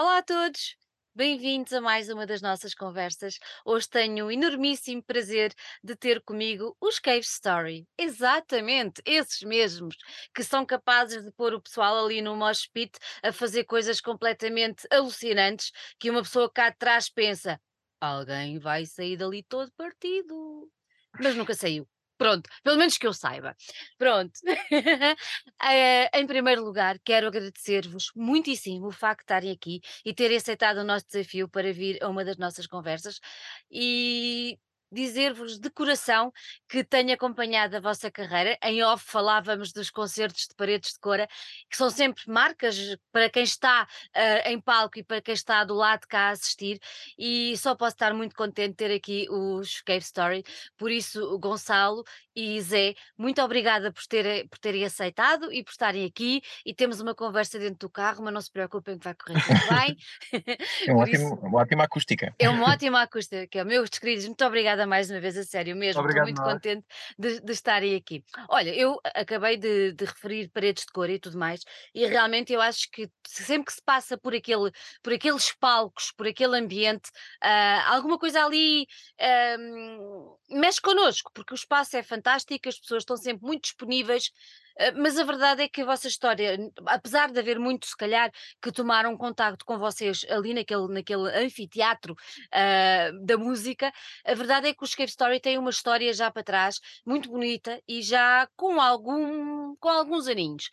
Olá a todos, bem-vindos a mais uma das nossas conversas. Hoje tenho o enormíssimo prazer de ter comigo os Cave Story. Exatamente, esses mesmos, que são capazes de pôr o pessoal ali no mosh pit a fazer coisas completamente alucinantes que uma pessoa cá de trás pensa: alguém vai sair dali todo partido. Mas nunca saiu. Pronto, pelo menos que eu saiba. Pronto. Eh, em primeiro lugar, quero agradecer-vos muitíssimo o facto de estarem aqui e terem aceitado o nosso desafio para vir a uma das nossas conversas e dizer-vos de coração que tenho acompanhado a vossa carreira. Em off falávamos dos concertos de Paredes de Cora, que são sempre marcas para quem está uh, em palco e para quem está do lado cá a assistir, e só posso estar muito contente de ter aqui os Cave Story. Por isso, Gonçalo e Zé, muito obrigada por terem, por terem aceitado e por estarem aqui. E temos uma conversa dentro do carro, mas não se preocupem que vai correr tudo bem. É um ótimo, isso, uma ótima acústica. É uma ótima acústica. Meus queridos, muito obrigada mais uma vez, a sério mesmo. Obrigado, Estou muito contente de, de, estarem aqui. Olha, eu acabei de, de, referir paredes de cor e tudo mais, e realmente eu acho que sempre que se passa por, aquele, por aqueles palcos, por aquele ambiente, uh, alguma coisa ali uh, mexe connosco, porque o espaço é fantástico fantástica, as pessoas estão sempre muito disponíveis, eh, mas a verdade é que a vossa história, apesar de haver muitos, se calhar, que tomaram contacto com vocês ali naquele, naquele anfiteatro uh, da música, a verdade é que os Cave Story têm uma história já para trás, muito bonita e já com, algum, com alguns aninhos.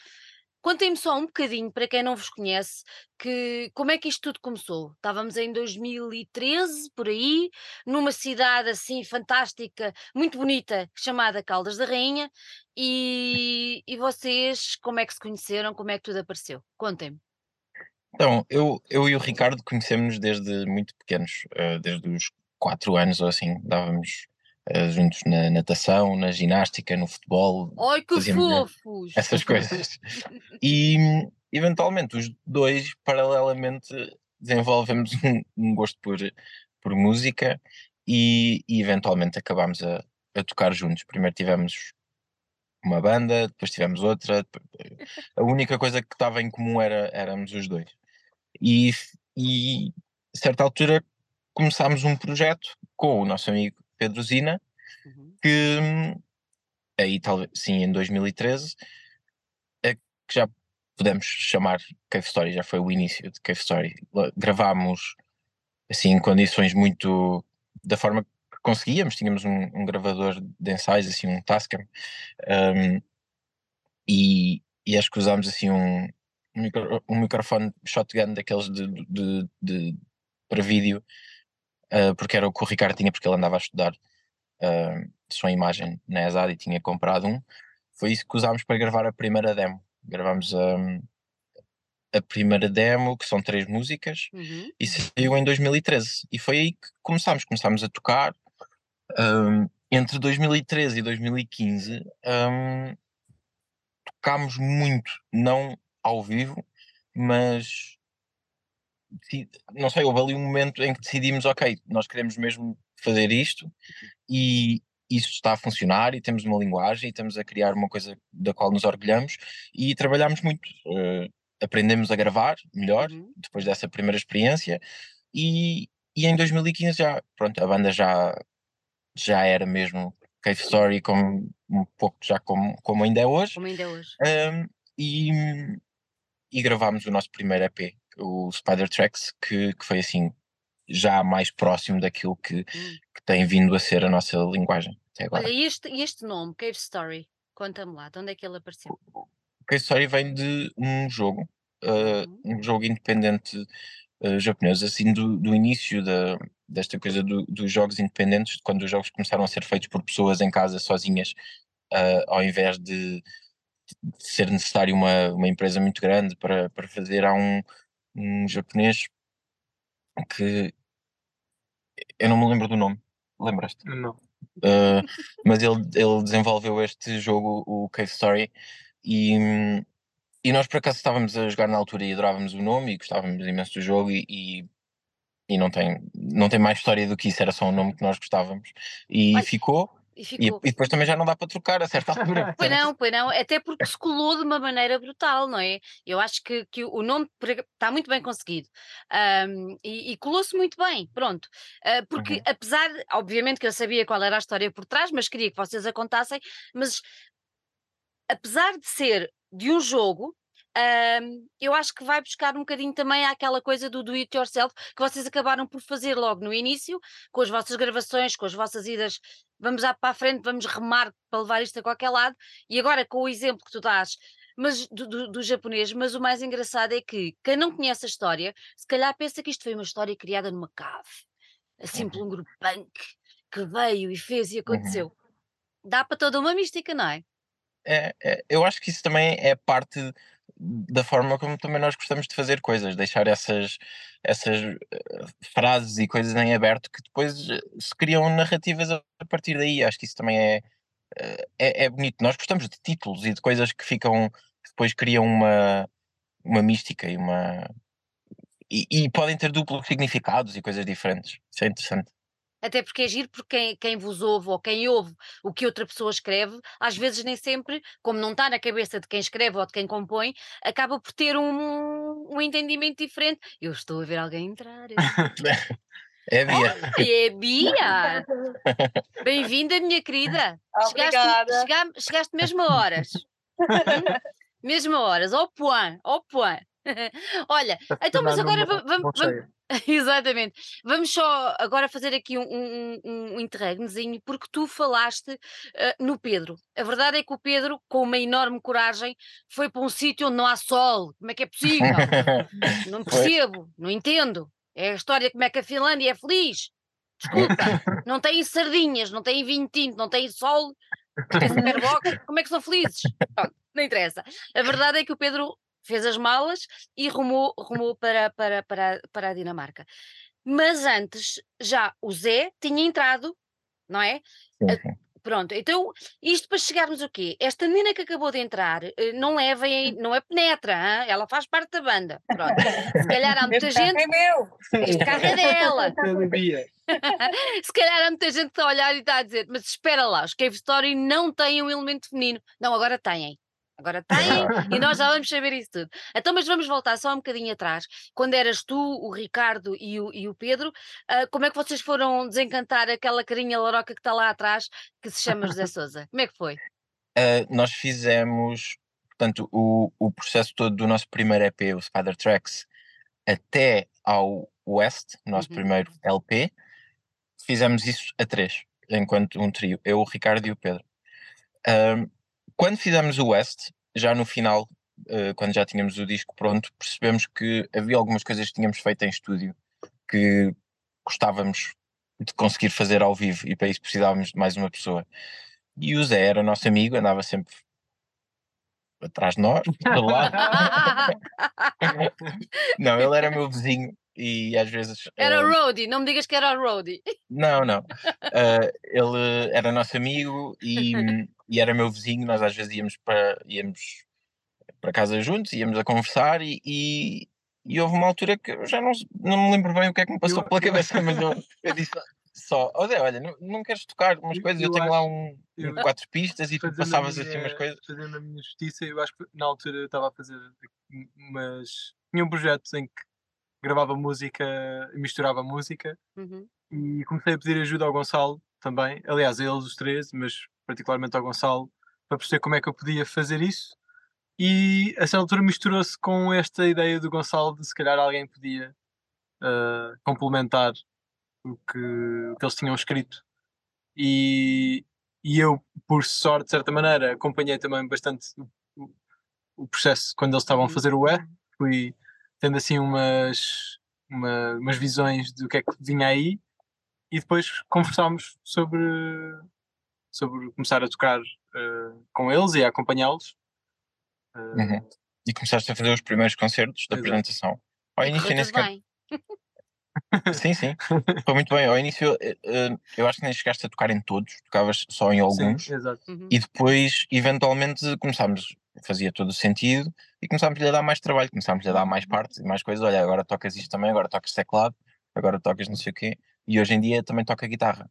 Contem-me só um bocadinho, para quem não vos conhece, que como é que isto tudo começou? Estávamos em 2013, por aí, numa cidade assim fantástica, muito bonita, chamada Caldas da Rainha, e, e vocês como é que se conheceram? Como é que tudo apareceu? Contem-me. Então, eu, eu e o Ricardo conhecemos desde muito pequenos, uh, desde os 4 anos ou assim, dávamos juntos na natação, na ginástica, no futebol. Ai, que fofos! Essas coisas. e eventualmente os dois, paralelamente, desenvolvemos um, um gosto por, por música e, e eventualmente acabámos a, a tocar juntos. Primeiro tivemos uma banda, depois tivemos outra. A única coisa que estava em comum era éramos os dois. E, e a certa altura começámos um projeto com o nosso amigo Pedro Zina, uhum. que aí talvez sim em 2013 é que já podemos chamar Cave Story, já foi o início de Cave Story. Gravámos assim em condições muito da forma que conseguíamos, tínhamos um, um gravador de ensaios, assim um Tascam, um, e, e acho que usámos assim um, um, micro, um microfone shotgun daqueles de, de, de para vídeo uh, porque era o que o Ricardo tinha, porque ele andava a estudar uh, som e imagem na ESAD e tinha comprado um. Foi isso que usámos para gravar a primeira demo. Gravámos um, a primeira demo, que são três músicas, uhum. e saiu em 2013. E foi aí que começámos. Começámos a tocar. Um, entre 2013 e 2015, um, tocámos muito, não ao vivo, mas não sei, houve ali um momento em que decidimos, ok, nós queremos mesmo fazer isto e isso está a funcionar e temos uma linguagem e estamos a criar uma coisa da qual nos orgulhamos e trabalhamos muito. Uh, aprendemos a gravar melhor uhum. depois dessa primeira experiência e, e em 2015 já, pronto, a banda já, já era mesmo Cave Story como, um pouco já como, como ainda é hoje. Como ainda é hoje. Um, e, e gravámos o nosso primeiro EP o Spider Tracks, que, que foi assim já mais próximo daquilo que, hum. que tem vindo a ser a nossa linguagem até agora. Olha, e este, este nome, Cave Story, conta-me lá, de onde é que ele apareceu? Cave Story vem de um jogo, uh, um jogo independente uh, japonês, assim do, do início da, desta coisa do, dos jogos independentes, quando os jogos começaram a ser feitos por pessoas em casa sozinhas, uh, ao invés de, de, ser necessário uma, uma empresa muito grande para, para fazer, há um, um japonês que eu não me lembro do nome. Lembras-te? Não. Uh, mas ele, ele desenvolveu este jogo, o Cave Story, e, e nós por acaso estávamos a jogar na altura e adorávamos o nome e gostávamos imenso do jogo e, e, e não, tem, não tem mais história do que isso, era só um nome que nós gostávamos. E ficou. E E, ficou. e depois também já não dá para trocar a certa altura. Pois não, pois não, até porque se colou de uma maneira brutal, não é? Eu acho que, que o nome está muito bem conseguido Ahm, e, e colou-se muito bem, pronto. Ah, porque Uhum. apesar, de- obviamente que eu sabia qual era a história por trás, mas queria que vocês a contassem, mas apesar de ser de um jogo, hum, eu acho que vai buscar um bocadinho também àquela coisa do do it yourself que vocês acabaram por fazer logo no início, com as vossas gravações, com as vossas idas, vamos já para a frente, vamos remar para levar isto a qualquer lado, e agora com o exemplo que tu dás, mas do, do, do japonês, mas o mais engraçado é que quem não conhece a história, se calhar pensa que isto foi uma história criada numa cave, assim por Uhum. um grupo punk que veio e fez e Uhum. aconteceu. Dá para toda uma mística, não é? É, é, eu acho que isso também é parte da forma como também nós gostamos de fazer coisas, deixar essas, essas eh, frases e coisas em aberto que depois eh, se criam narrativas a partir daí. Acho que isso também é, eh, é, é bonito. Nós gostamos de títulos e de coisas que ficam, que depois criam uma, uma mística e uma. E, e podem ter duplos significados e coisas diferentes. Isso é interessante. Até porque é giro, porque quem, quem vos ouve ou quem ouve o que outra pessoa escreve, às vezes nem sempre, como não está na cabeça de quem escreve ou de quem compõe, acaba por ter um, um entendimento diferente. Eu estou a ver alguém entrar. É a Bia. É Bia! Bem-vinda, minha querida. Chegaste, Obrigada. chega- chegaste mesmo a horas. Mesmo a horas, ao point, ao point. Olha, então, mas agora va- vam- vam- Exatamente. Vamos só agora fazer aqui um, um, um, interregnozinho, porque tu falaste ah, no Pedro. A verdade é que o Pedro, com uma enorme coragem, foi para um sítio onde não há sol. Como é que é possível? Não percebo, não entendo. É a história como é que a Finlândia é feliz. Desculpa, não tem sardinhas, não tem vinho tinto, não tem sol, não tem superbox. Como é que são felizes? Pronto, não interessa. A verdade é que o Pedro fez as malas e rumou, rumou para, para, para, para a Dinamarca. Mas antes, já o Zé tinha entrado, não é? Sim, sim. Pronto, então isto para chegarmos o quê? Esta menina que acabou de entrar eh, não levem, não é penetra, hã? ela faz parte da banda. Pronto. Se calhar há muita Este carro gente, é meu. este carro é dela. Se calhar há muita gente que está a olhar e está a dizer, mas espera lá, os Cave Story não têm um elemento feminino. Não, agora têm. Agora têm e nós já vamos saber isso tudo. Então, mas vamos voltar só um bocadinho atrás. Quando eras tu, o Ricardo e o, e o Pedro, ah, como é que vocês foram desencantar aquela carinha laroca que está lá atrás, que se chama José Souza? Como é que foi? Uh, nós fizemos, portanto, o, o processo todo do nosso primeiro EP, o Spider Tracks, até ao West, nosso Uhum. primeiro LP, fizemos isso a três, enquanto um trio, eu, o Ricardo e o Pedro. Um, quando fizemos o West, já no final, uh, quando já tínhamos o disco pronto, percebemos que havia algumas coisas que tínhamos feito em estúdio que gostávamos de conseguir fazer ao vivo e para isso precisávamos de mais uma pessoa. E o Zé era nosso amigo, andava sempre atrás de nós, de lado. Não, ele era meu vizinho e às vezes. Era o Roadie, não me digas que era o Roadie. Não, não. Eh, ele era nosso amigo e, e era meu vizinho. Nós às vezes íamos para, íamos para casa juntos, íamos a conversar e, e, e houve uma altura que eu já não, não me lembro bem o que é que me passou Eu- pela eu- cabeça, mas eu, eu disse só: "Ó Zé, olha, não, não queres tocar umas coisas? Eu, eu tenho lá acho- um, um eu- quatro pistas e tu passavas assim minha- umas coisas. Fazendo a minha justiça, eu acho que na altura eu estava a fazer umas. Tinha um projeto em que gravava música e misturava música Uhum. e comecei a pedir ajuda ao Gonçalo também, aliás, a eles os três, mas particularmente ao Gonçalo, para perceber como é que eu podia fazer isso. E essa altura misturou-se com esta ideia do Gonçalo de se calhar alguém podia ah, complementar o que, o que eles tinham escrito. E, e eu, por sorte, de certa maneira, acompanhei também bastante o, o- o processo quando eles estavam a fazer o E. Fui tendo assim umas, uma- umas visões do que é que vinha aí e depois conversámos sobre, sobre começar a tocar eh, com eles e a acompanhá-los. Eh, Uhum. E começaste a fazer os primeiros concertos da Exato. apresentação. Ao início nem sequer bem. Sim, sim. Foi muito bem. Ao início, eh, eu acho que nem chegaste a tocar em todos, tocavas só em alguns. Sim, exato. Uhum. E depois, eventualmente, começámos, fazia todo o sentido, e começámos a dar mais trabalho, começámos a dar mais partes e mais coisas. Olha, agora tocas isto também, agora tocas teclado, agora tocas não sei o quê. E hoje em dia também toca guitarra.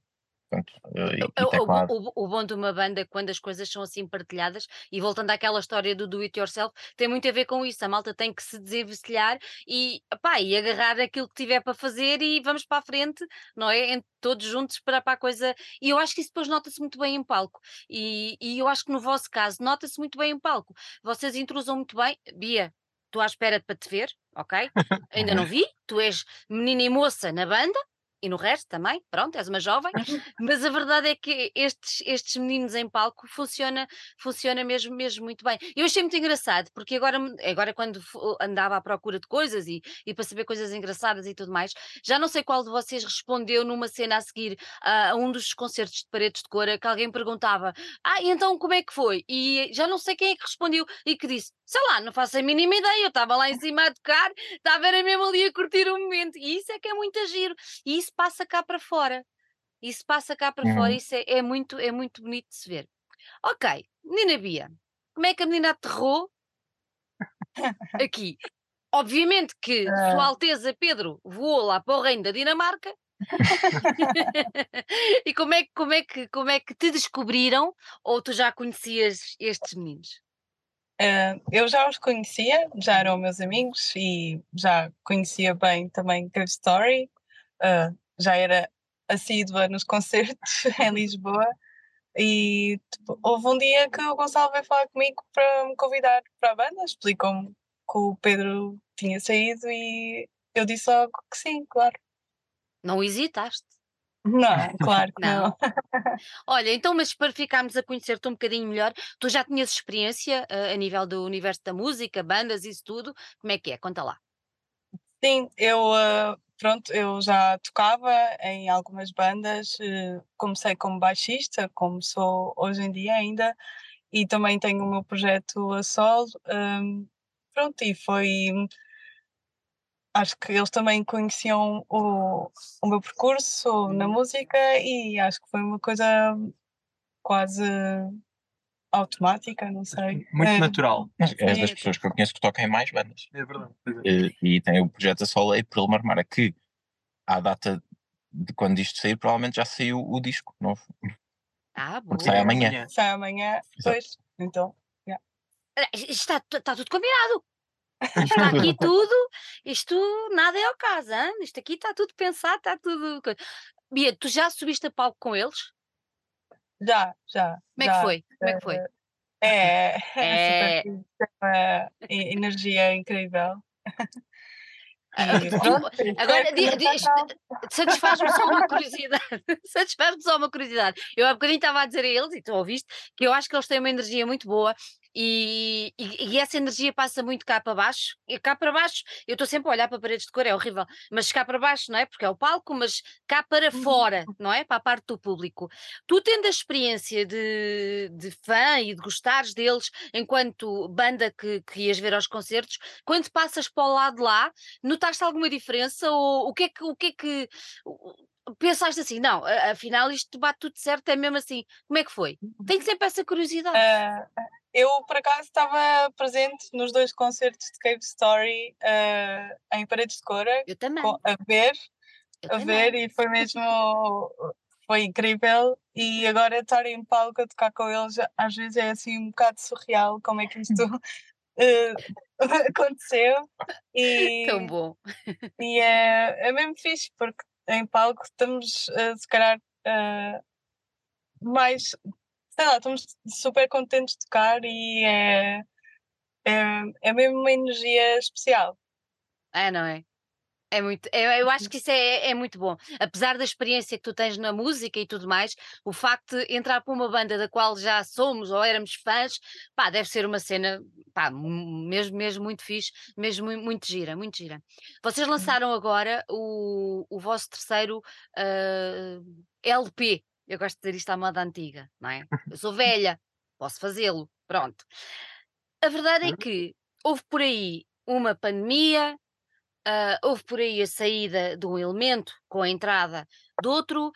Pronto, eh, O, o- o- bom de uma banda é quando as coisas são assim partilhadas, e voltando àquela história do do it yourself, tem muito a ver com isso. A malta tem que se desenvencilhar e, e agarrar aquilo que tiver para fazer e vamos para a frente, não é? Em- todos juntos para, para a coisa. E eu acho que isso depois nota-se muito bem em palco. E, e eu acho que no vosso caso nota-se muito bem em palco. Vocês intrusam muito bem. Bia, estou à espera para te ver, ok? Ainda não vi. Tu és menina e moça na banda. E no resto também, pronto, és uma jovem, mas a verdade é que estes, estes meninos em palco funciona, funciona mesmo, mesmo muito bem. Eu achei muito engraçado, porque agora, agora quando andava à procura de coisas e, e para saber coisas engraçadas e tudo mais, já não sei qual de vocês respondeu numa cena a seguir a, a um dos concertos de paredes de cor, que alguém perguntava: Ah, então como é que foi? E já não sei quem é que respondeu e que disse: Sei lá, não faço a mínima ideia, eu estava lá em cima a tocar, estava mesmo ali a curtir o momento, e isso é que é muito giro, e isso passa cá para fora. Isso passa cá para fora, Uhum. isso é, é muito, é muito bonito de se ver. Ok, menina Bia, como é que a menina aterrou aqui? Obviamente que Sua Ah. Alteza Pedro voou lá para o reino da Dinamarca. e como é, que- como, é que, como é que te descobriram ou tu já conhecias estes meninos? Eh, eu já os conhecia, já eram meus amigos e já conhecia bem também Cave Story. eh, já era assídua nos concertos em Lisboa. E tipo, houve um dia que o Gonçalo veio falar comigo para me convidar para a banda, explicou-me que o Pedro tinha saído e eu disse logo que sim, claro. Não hesitaste? Não, claro que Não. não. Olha, então, mas para ficarmos a conhecer-te um bocadinho melhor, tu já tinhas experiência eh, a nível do universo da música, bandas, isso tudo? Como é que é? Conta lá. Sim, eu, eh, pronto, eu já tocava em algumas bandas, eh, comecei como baixista, como sou hoje em dia ainda, e também tenho o meu projeto a solo. pronto, e foi. Acho que eles também conheciam o, o meu percurso na Uhum. música e acho que foi uma coisa quase automática, não sei. Muito Eh, natural. Mas és das pessoas que eu conheço que tocam em mais bandas. É verdade. é. Eh, E tem o projeto a solo aí por ele marmara que à data de quando isto sair, provavelmente já saiu o disco novo. Ah, boa. Porque sai amanhã. Sai amanhã, pois, então. Ah, Isto está, está tudo combinado. Está aqui tudo, isto nada é ao caso, hein? isto aqui está tudo pensado, está tudo. Bia, tu já subiste a palco com eles? Já, já. Como é já. que foi? Como é que foi? É, É. é tem uma energia incrível. Ah, E tipo, pronto, Agora, satisfaz-me só uma curiosidade. satisfaz-me só uma curiosidade. Eu há bocadinho estava a dizer a eles, e tu ouviste, que eu acho que eles têm uma energia muito boa e, e- e essa energia passa muito cá para baixo. E cá para baixo, eu estou sempre a olhar para paredes de cor, é horrível, mas cá para baixo, não é? Porque é o palco, mas cá para Uhum. fora, não é? Para a parte do público. Tu tendo a experiência de, de fã e de gostares deles enquanto banda que, que ias ver aos concertos, quando passas para o lado de lá, notaste alguma diferença ou o que é que, o que, é que pensaste assim, não, afinal isto bate tudo certo, é mesmo assim, como é que foi? Tenho sempre essa curiosidade. Ah, eu, por acaso, estava presente nos dois concertos de Cave Story ah, em Paredes de Cora, eu também, co- a ver, eu a também. ver, e foi mesmo. Foi incrível. E agora estar em palco a tocar com eles, às vezes é assim um bocado surreal como é que isto eh, aconteceu. E, Tão bom. E é, é mesmo fixe, porque em palco estamos, eh, se calhar, eh, mais, sei lá, estamos super contentes de tocar e é, é, é mesmo uma energia especial. É, não é? É muito, eu, eu acho que isso é, é muito bom. Apesar da experiência que tu tens na música e tudo mais, o facto de entrar para uma banda da qual já somos ou éramos fãs, pá, deve ser uma cena, pá, mesmo, mesmo muito fixe, mesmo mui- muito gira, muito gira. Vocês lançaram agora o, o vosso terceiro ah, LP. Eu gosto de dizer isto à moda antiga, não é? Eu sou velha, posso fazê-lo, pronto. A verdade é que houve por aí uma pandemia, ah, houve por aí a saída de um elemento com a entrada de outro.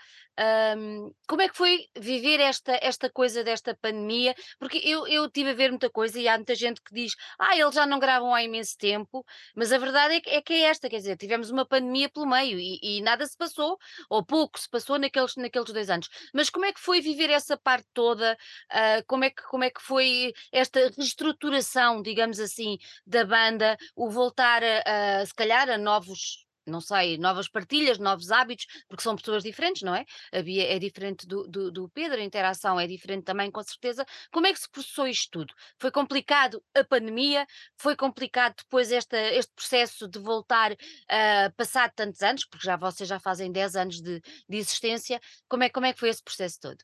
Hum, como é que foi viver esta, esta coisa desta pandemia? Porque eu, eu tive a ver muita coisa e há muita gente que diz: Ah, eles já não gravam há imenso tempo, mas a verdade é que é, que é esta, quer dizer, tivemos uma pandemia pelo meio e, e nada se passou, ou pouco se passou naqueles, naqueles dois anos. Mas como é que foi viver essa parte toda? Ah, como, é que, como é que foi esta reestruturação, digamos assim, da banda, o voltar a, a se calhar a novos não sei, novas partilhas, novos hábitos, porque são pessoas diferentes, não é? A Bia é diferente do, do, do Pedro, a interação é diferente também, com certeza. Como é que se processou isto tudo? Foi complicado a pandemia? Foi complicado depois esta, este processo de voltar a passar tantos anos, porque já vocês já fazem 10 anos de, de existência. Como é, como é que foi esse processo todo?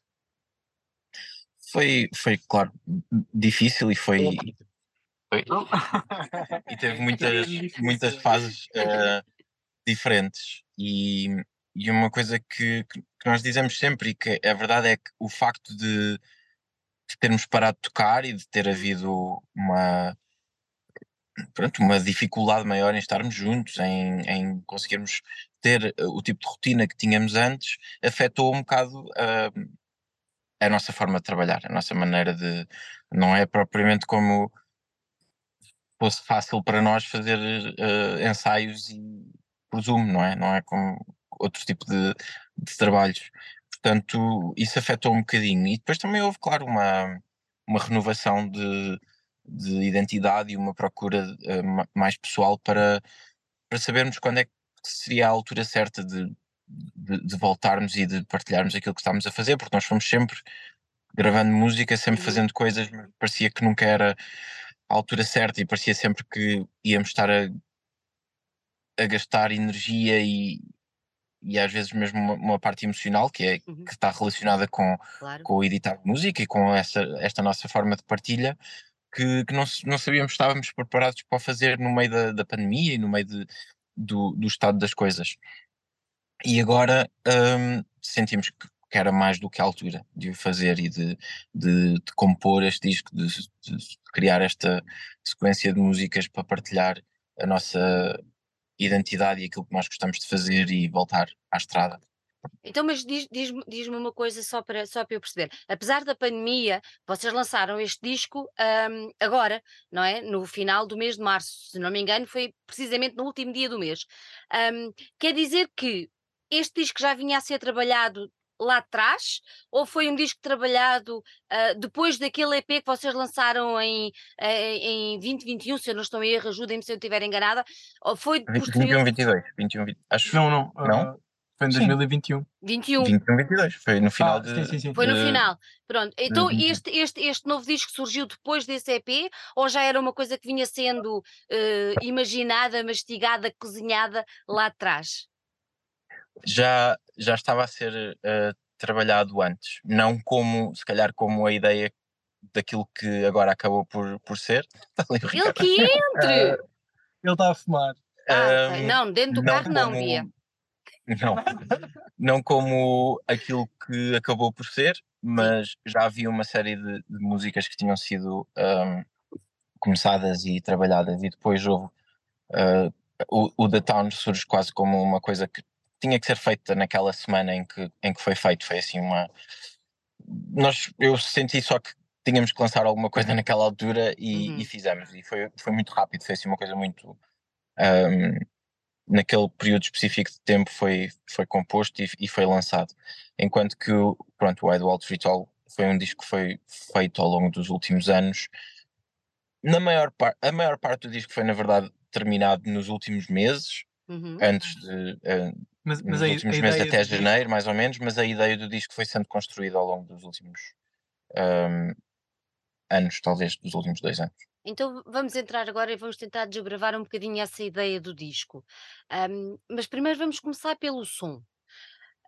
Foi, foi, claro, difícil e foi. foi e teve muitas, muitas fases uh, diferentes. E, e uma coisa que, que, nós dizemos sempre e que é verdade é que o facto de, de termos parado de tocar e de ter havido uma, pronto, uma dificuldade maior em estarmos juntos, em, em conseguirmos ter o tipo de rotina que tínhamos antes, afetou um bocado uh, a nossa forma de trabalhar, a nossa maneira de. Não é propriamente como fosse fácil para nós fazer uh, ensaios e presumo, não é? Não é como outro tipo de, de trabalhos. Portanto, isso afetou um bocadinho. E depois também houve, claro, uma, uma renovação de, de identidade e uma procura uh, mais pessoal para, para sabermos quando é que seria a altura certa de, de, de, voltarmos e de partilharmos aquilo que estávamos a fazer, porque nós fomos sempre gravando música, sempre uhum. fazendo coisas, mas parecia que nunca era a altura certa e parecia sempre que íamos estar a, a gastar energia e, e às vezes mesmo uma, uma parte emocional que, é, uhum. que está relacionada com, claro. com editar música e com essa, esta nossa forma de partilha que, que não, não sabíamos que estávamos preparados para fazer no meio da, da pandemia e no meio de, do, do estado das coisas. E agora hum, sentimos que, que, era mais do que a altura de o fazer e de, de, de compor este disco, de, de, criar esta sequência de músicas para partilhar a nossa identidade e aquilo que nós gostamos de fazer e voltar à estrada. Então, mas diz-me diz, diz uma coisa só para, só para eu perceber. Apesar da pandemia, vocês lançaram este disco um, agora, não é? No final do mês de março, se não me engano, foi precisamente no último dia do mês. Um, quer dizer que este disco já vinha a ser trabalhado lá atrás ou foi um disco trabalhado uh, depois daquele EP que vocês lançaram em, em, em 2021, se eu não estou em erro, ajudem-me se eu estiver enganada, ou foi 21, 22, 21, 20, acho. Não, não. não? Uh, foi em 2021. 21. 21, 22, foi no final ah, de... Sim, sim, sim. Foi no final, pronto. Então este, este, este novo disco surgiu depois desse EP ou já era uma coisa que vinha sendo uh, imaginada, mastigada, cozinhada lá atrás? já, já estava a ser uh, trabalhado antes, não como, se calhar, como a ideia daquilo que agora acabou por, por ser. Ele que entre! Uh, ele está a fumar. Ah, um, não, dentro do não carro não, Bia. Não, não como aquilo que acabou por ser, mas Sim. já havia uma série de, de, músicas que tinham sido um, começadas e trabalhadas, e depois houve. Uh, o, o The Town surge quase como uma coisa que tinha que ser feita naquela semana em que, em que foi feito. Foi assim uma. Nós, eu senti só que tínhamos que lançar alguma coisa naquela altura e, uhum. e fizemos. E foi, foi muito rápido, foi assim uma coisa muito. Um, naquele período específico de tempo foi, foi composto e, e foi lançado. Enquanto que pronto, o Wide Wall Ritual foi um disco que foi feito ao longo dos últimos anos. Na maior parte, a maior parte do disco foi, na verdade, terminado nos últimos meses, uhum. antes de, uh, mas, mas nos a, últimos a meses até janeiro, mais ou menos, mas a ideia do disco foi sendo construída ao longo dos últimos um, anos, talvez dos últimos dois anos. Então vamos entrar agora e vamos tentar desbravar um bocadinho essa ideia do disco. Um, mas primeiro vamos começar pelo som.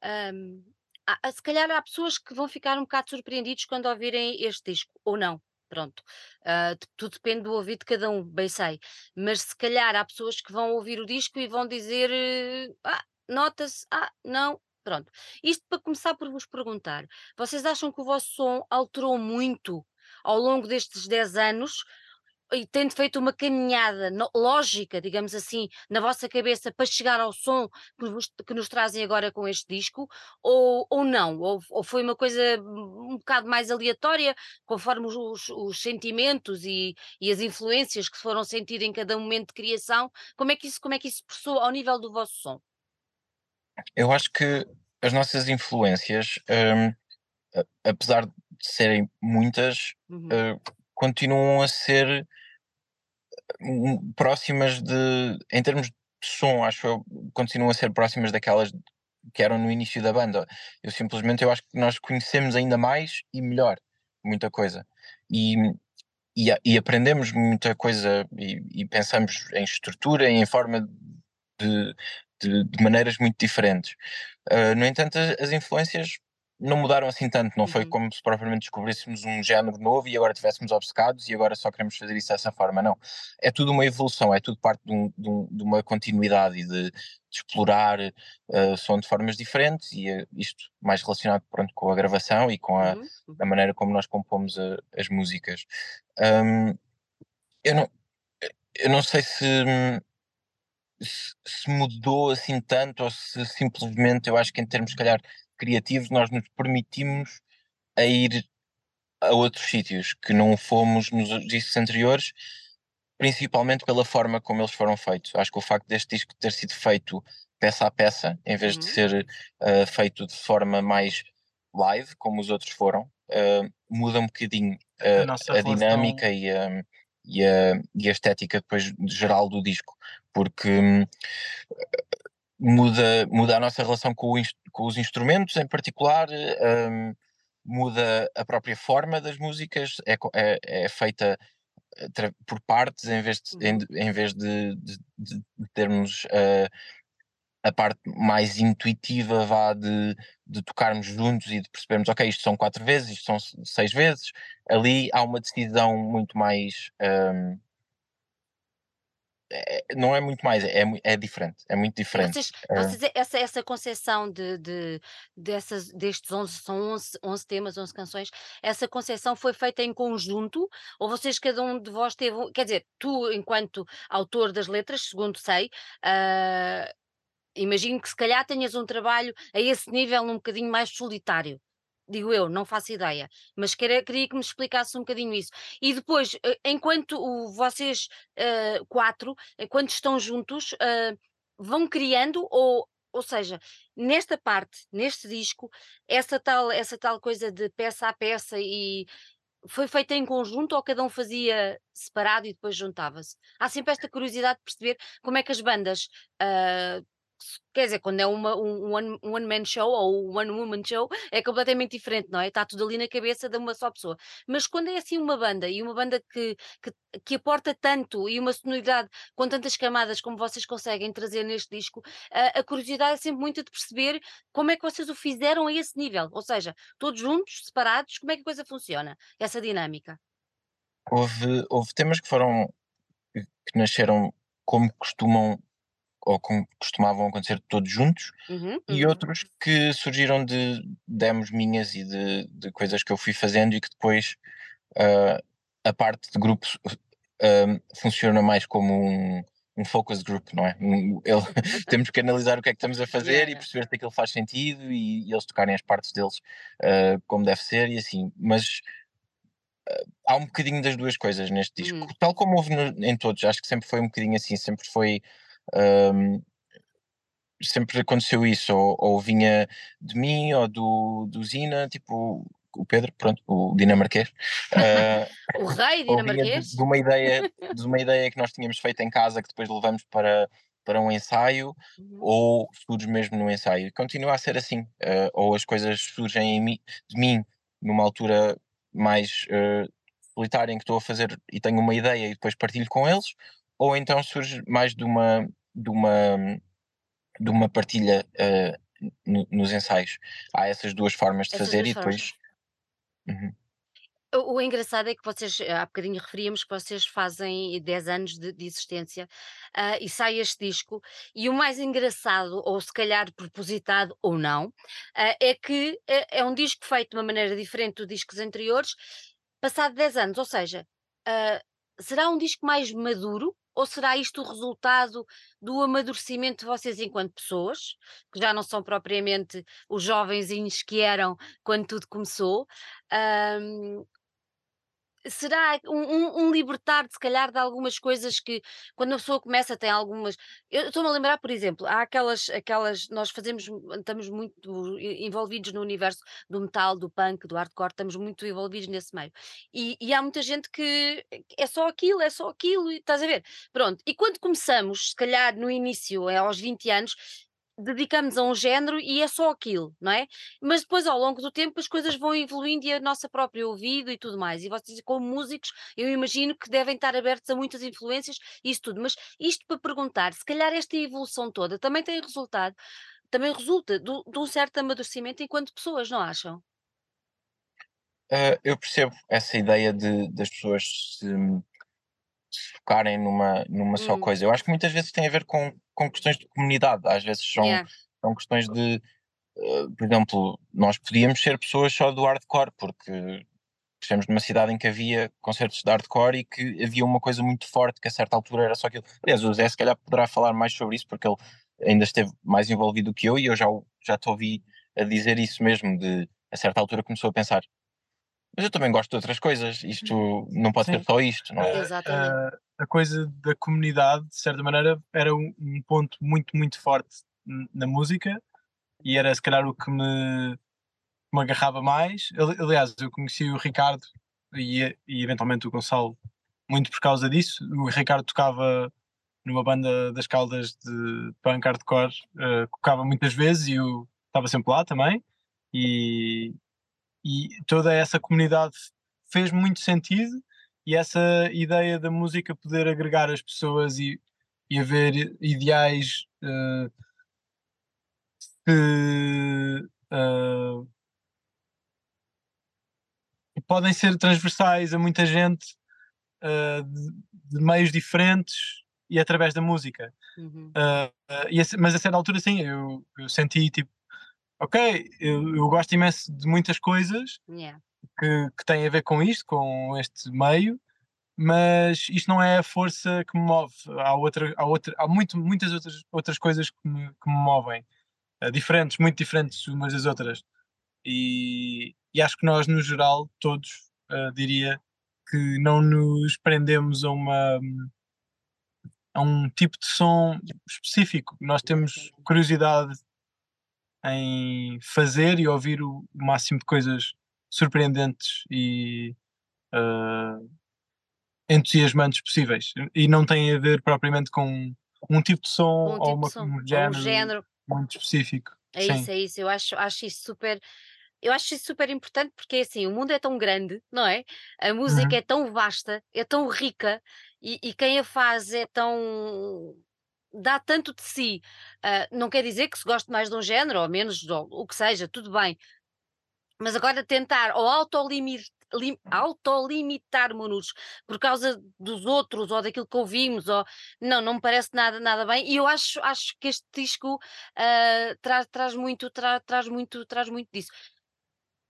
Um, há, se calhar há pessoas que vão ficar um bocado surpreendidos quando ouvirem este disco, ou não. Pronto, uh, tudo depende do ouvido de cada um, bem sei. Mas se calhar há pessoas que vão ouvir o disco e vão dizer: ah, nota-se, ah, não, pronto. Isto para começar por vos perguntar: vocês acham que o vosso som alterou muito ao longo destes 10 anos? e tendo feito uma caminhada lógica, digamos assim, na vossa cabeça para chegar ao som que, vos- que nos trazem agora com este disco, ou, ou não? Ou, ou foi uma coisa um bocado mais aleatória, conforme os, os- os sentimentos e, e as influências que foram sentir em cada momento de criação? Como é que isso, como é que isso processou ao nível do vosso som? Eu acho que as nossas influências, a- apesar de serem muitas, Uhum. eh, continuam a ser hum, próximas de, em termos de som, acho eu, continuam a ser próximas daquelas que eram no início da banda. Eu simplesmente eu acho que nós conhecemos ainda mais e melhor muita coisa. E, e, e aprendemos muita coisa e, e pensamos em estrutura em forma de, de, de maneiras muito diferentes. Uh, no entanto, as influências não mudaram assim tanto, não foi Uhum. como se propriamente descobríssemos um género novo e agora estivéssemos obcecados e agora só queremos fazer isso dessa forma, não. É tudo uma evolução, é tudo parte de, um- de um- de uma continuidade e de, de explorar uh, som de formas diferentes e uh, isto mais relacionado pronto, com a gravação e com a, Uhum, uhum. a maneira como nós compomos a- as músicas. Um, eu, não, eu não sei se, se, mudou assim tanto ou se simplesmente eu acho que em termos se calhar criativos nós nos permitimos a ir a outros sítios que não fomos nos discos anteriores, principalmente pela forma como eles foram feitos. Acho que o facto deste disco ter sido feito peça a peça, em vez de Uhum. ser uh, feito de forma mais live, como os outros foram, uh, muda um bocadinho A uh, a relação- dinâmica e a, e, a, e a estética depois geral do disco, porque hum, muda, muda a nossa relação com, o com os instrumentos em particular, hum, muda a própria forma das músicas, é, é, é feita atra- por partes em vez de, em, Uhum. em vez de, de- de termos uh, a parte mais intuitiva vá de, de tocarmos juntos e de percebermos, ok, isto são quatro vezes, isto são se- seis vezes, ali há uma decisão muito mais hum, é- não é muito mais, é, mu- é diferente, é muito diferente. vocês, É. vocês essa, essa concepção de, de, dessas, destes 11, são 11, 11 temas, 11 canções, essa concepção foi feita em conjunto ou vocês, cada um de vós teve, quer dizer, tu enquanto autor das letras, segundo sei, ah, imagino que se calhar tenhas um trabalho a esse nível um bocadinho mais solitário. Digo eu, não faço ideia, mas queria, queria que me explicasse um bocadinho isso. E depois, eh, enquanto o- vocês eh, quatro, enquanto estão juntos, eh, vão criando, ou, ou seja, nesta parte, neste disco, essa tal, essa tal coisa de peça a peça e foi feita em conjunto ou cada um fazia separado e depois juntava-se? Há sempre esta curiosidade de perceber como é que as bandas. se- Quer dizer, quando é uma, um, one, one man show ou um one woman show é completamente diferente, não é? Está tudo ali na cabeça de uma só pessoa. Mas quando é assim uma banda e uma banda que, que, que aporta tanto e uma sonoridade com tantas camadas como vocês conseguem trazer neste disco, a, a curiosidade é sempre muito de perceber como é que vocês o fizeram a esse nível. Ou seja, todos juntos, separados, como é que a coisa funciona? Essa dinâmica. Houve, houve temas que foram que nasceram como costumam ou como costumavam acontecer todos juntos Uhum, e uhum. outros que surgiram de demos minhas e de, de coisas que eu fui fazendo e que depois ah, a parte de grupos ah, funciona mais como um, um focus group, não é? Um- ele- temos que analisar o que é que estamos a fazer Yeah, e perceber se aquilo faz sentido e, e eles tocarem as partes deles ah, como deve ser e assim, mas há um bocadinho das duas coisas neste disco, Uhum. tal como houve no- em todos, acho que sempre foi um bocadinho assim, sempre foi. Ahm, sempre aconteceu isso, ou, ou vinha de mim ou do, do Zina, tipo o Pedro, pronto, o dinamarquês, ah, O rei ou vinha de, dinamarquês? de uma ideia, de uma ideia que nós tínhamos feito em casa que depois levamos para, para um ensaio, Uhum. ou surge mesmo no ensaio. Continua a ser assim, ah, ou as coisas surgem em mim, de mim numa altura mais ah, solitária em que estou a fazer e tenho uma ideia e depois partilho com eles, ou então surge mais de uma de uma de uma partilha ah, no- nos ensaios. Há essas duas formas de Essas fazer e depois Uhum. O o engraçado é que vocês, há bocadinho referíamos que vocês fazem 10 anos de, de existência ah, e sai este disco, e o mais engraçado, ou se calhar propositado ou não, ah, é que é, é um disco feito de uma maneira diferente dos discos anteriores, passado 10 anos, ou seja, ah, será um disco mais maduro? Ou será isto o resultado do amadurecimento de vocês enquanto pessoas, que já não são propriamente os jovenzinhos que eram quando tudo começou? Ahm, será um, um, libertar, se calhar, de algumas coisas que, quando a pessoa começa, tem algumas. Eu estou-me a lembrar, por exemplo, há aquelas, aquelas. Nós fazemos, estamos muito envolvidos no universo do metal, do punk, do hardcore, estamos muito envolvidos nesse meio. E, e há muita gente que é só aquilo, é só aquilo, e estás a ver? Pronto. E quando começamos, se calhar no início, é aos 20 anos, dedicamos a um género e é só aquilo, não é? Mas depois, ao longo do tempo, as coisas vão evoluindo e a nossa própria ouvido e tudo mais. E vocês, como músicos, eu imagino que devem estar abertos a muitas influências e isso tudo. Mas isto para perguntar, se calhar esta evolução toda também tem resultado, também resulta de um certo amadurecimento enquanto pessoas, não acham? Ah, eu percebo essa ideia de, das pessoas se, se focarem numa, numa só Hum, coisa. Eu acho que muitas vezes tem a ver com, com questões de comunidade, às vezes são, yeah, são questões de, ah, por exemplo, nós podíamos ser pessoas só do hardcore, porque crescemos numa cidade em que havia concertos de hardcore e que havia uma coisa muito forte que a certa altura era só aquilo. Aliás, o Zé se calhar poderá falar mais sobre isso, porque ele ainda esteve mais envolvido do que eu e eu já, já te ouvi a dizer isso mesmo, de a certa altura começou a pensar. Mas eu também gosto de outras coisas, isto não pode ser Sim. só isto, não é? a, exatamente. a- a coisa da comunidade, de certa maneira, era um, um ponto muito, muito forte na música e era se calhar o que me, me agarrava mais. Ali- Aliás, eu conheci o Ricardo e, e eventualmente o Gonçalo muito por causa disso. O Ricardo tocava numa banda das Caldas de punk hardcore, eh, tocava muitas vezes e eu estava sempre lá também. E, e toda essa comunidade fez muito sentido e essa ideia da música poder agregar as pessoas e, e haver ideais eh, que eh, podem ser transversais a muita gente eh, de, de meios diferentes e através da música. Uhum. A mas a certa altura, sim, eu, eu senti tipo, ok, eu, eu gosto imenso de muitas coisas Yeah. que, que têm a ver com isto, com este meio, mas isto não é a força que me move. Há, outra, há, outra, há muito, muitas outras, outras coisas que me, que me movem, ah, diferentes, muito diferentes umas das outras. E, e acho que nós, no geral, todos, ah, diria, que não nos prendemos a uma a um tipo de som específico. Nós temos curiosidade em fazer e ouvir o máximo de coisas surpreendentes e ah, entusiasmantes possíveis. E não tem a ver propriamente com um tipo de som Um ou tipo uma- de som, um ou um género género. muito específico. É Sim. isso, é isso. Eu acho, acho isso super. Eu acho isso super importante porque assim, o mundo é tão grande, não é? A música Uhum. é tão vasta, é tão rica e, e quem a faz é tão. Dá tanto de si. Ah, não quer dizer que se goste mais de um género ou menos, ou o que seja, tudo bem. Mas agora tentar ou autolimir- lim- autolimitarmos-nos por causa dos outros ou daquilo que ouvimos, ou não, não me parece nada, nada bem. E eu acho, acho que este disco ah, traz, traz muito, tra- traz muito, traz muito disso.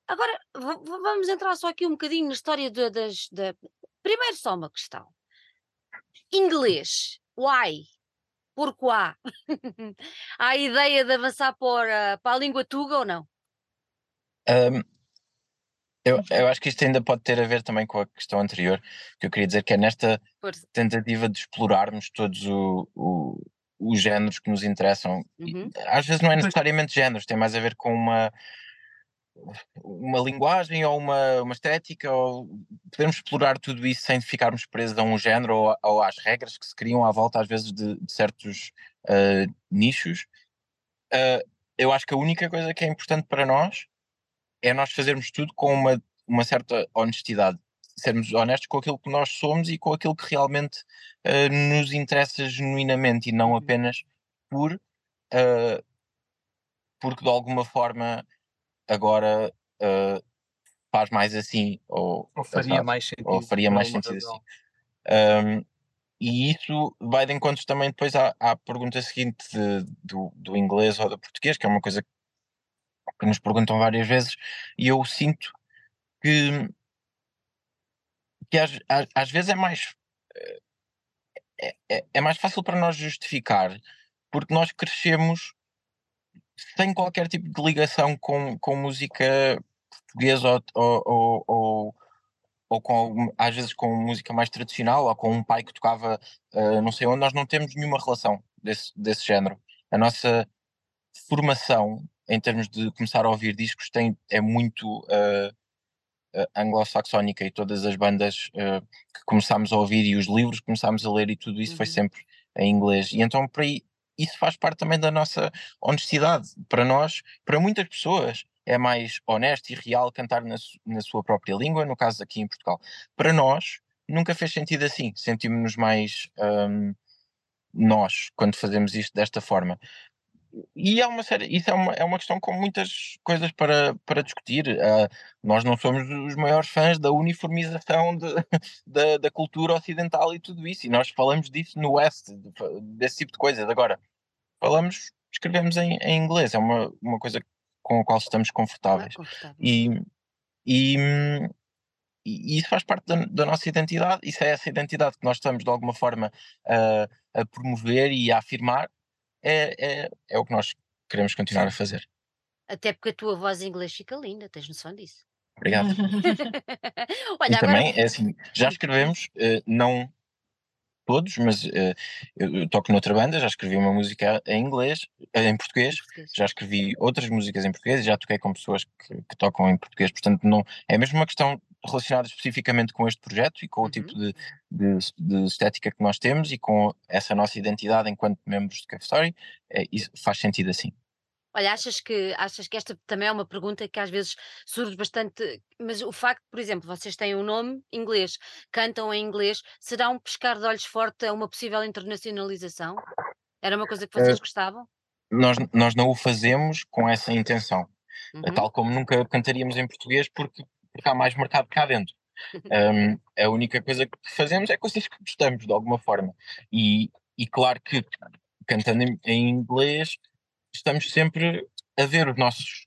Agora va- va- vamos entrar só aqui um bocadinho na história de- das. Da... Primeiro, só uma questão: inglês, why? Porquê? Há a ideia de avançar para, para a língua tuga ou não? Ahm, eu, eu acho que isto ainda pode ter a ver também com a questão anterior, que eu queria dizer que é nesta tentativa de explorarmos todos o- o- os géneros que nos interessam. E, Uhum. Às vezes não é necessariamente géneros, tem mais a ver com uma, uma linguagem ou uma, uma estética, ou podemos explorar tudo isso sem ficarmos presos a um género ou, ou às regras que se criam à volta, às vezes, de, de certos ah, nichos. Ah, eu acho que a única coisa que é importante para nós é nós fazermos tudo com uma, uma certa honestidade, sermos honestos com aquilo que nós somos e com aquilo que realmente ah, nos interessa genuinamente e não Uhum. apenas por porque de alguma forma agora ah, faz mais assim ou, Ou faria assado, mais sentido. ou faria mais sentido razão. assim. Ahm, e isso vai de encontro também depois à, à pergunta seguinte de- do, do inglês ou do português, que é uma coisa que nos perguntam várias vezes, e eu sinto que, que às, às, às vezes é mais é, é, é mais fácil para nós justificar porque nós crescemos sem qualquer tipo de ligação com, com música portuguesa ou, ou, ou, ou com, às vezes com música mais tradicional ou com um pai que tocava uh, não sei onde, nós não temos nenhuma relação desse, desse género. A nossa formação em termos de começar a ouvir discos tem, é muito uh, uh, anglo-saxónica e todas as bandas que começámos a ouvir e os livros que começámos a ler e tudo isso uhum. foi sempre em inglês. E então por aí isso faz parte também da nossa honestidade. Para nós, para muitas pessoas, é mais honesto e real cantar na, na sua própria língua, no caso aqui em Portugal. Para nós, nunca fez sentido assim. Sentimos-nos mais um, nós quando fazemos isto desta forma e é uma série, isso é uma, é uma questão com muitas coisas para, para discutir. Uh, nós não somos os maiores fãs da uniformização de, da, da cultura ocidental e tudo isso, e nós falamos disso no West, desse tipo de coisas. Agora, falamos, escrevemos em, em inglês, é uma, uma coisa com a qual estamos confortáveis. E, e, e, isso faz parte da, da, nossa identidade, isso é essa identidade que nós estamos de alguma forma uh, a promover e a afirmar é, é, é o que nós queremos continuar a fazer. Até porque a tua voz em inglês fica linda, tens noção disso? Obrigado. Olha, e agora... também, é assim, já escrevemos, uh, não todos, mas uh, eu toco noutra banda, já escrevi uma música em inglês, uh, em português, português, já escrevi outras músicas em português e já toquei com pessoas que, que, tocam em português, portanto não, é mesmo uma questão relacionada especificamente com este projeto e com uhum. o tipo uhum. de, de, de, estética que nós temos e com essa nossa identidade enquanto membros de Cave Story, é, isso faz sentido assim. Olha, achas que, achas que esta também é uma pergunta que às vezes surge bastante, mas o facto, por exemplo, vocês têm um nome inglês, cantam em inglês, será um pescar de olhos forte a uma possível internacionalização? Era uma coisa que vocês uh, gostavam? Nós, nós não o fazemos com essa intenção, uhum. tal como nunca cantaríamos em português porque porque há mais mercado cá dentro. Um, a única coisa que fazemos é coisas que gostamos de alguma forma. E, e claro que cantando em, em, inglês estamos sempre a ver os nossos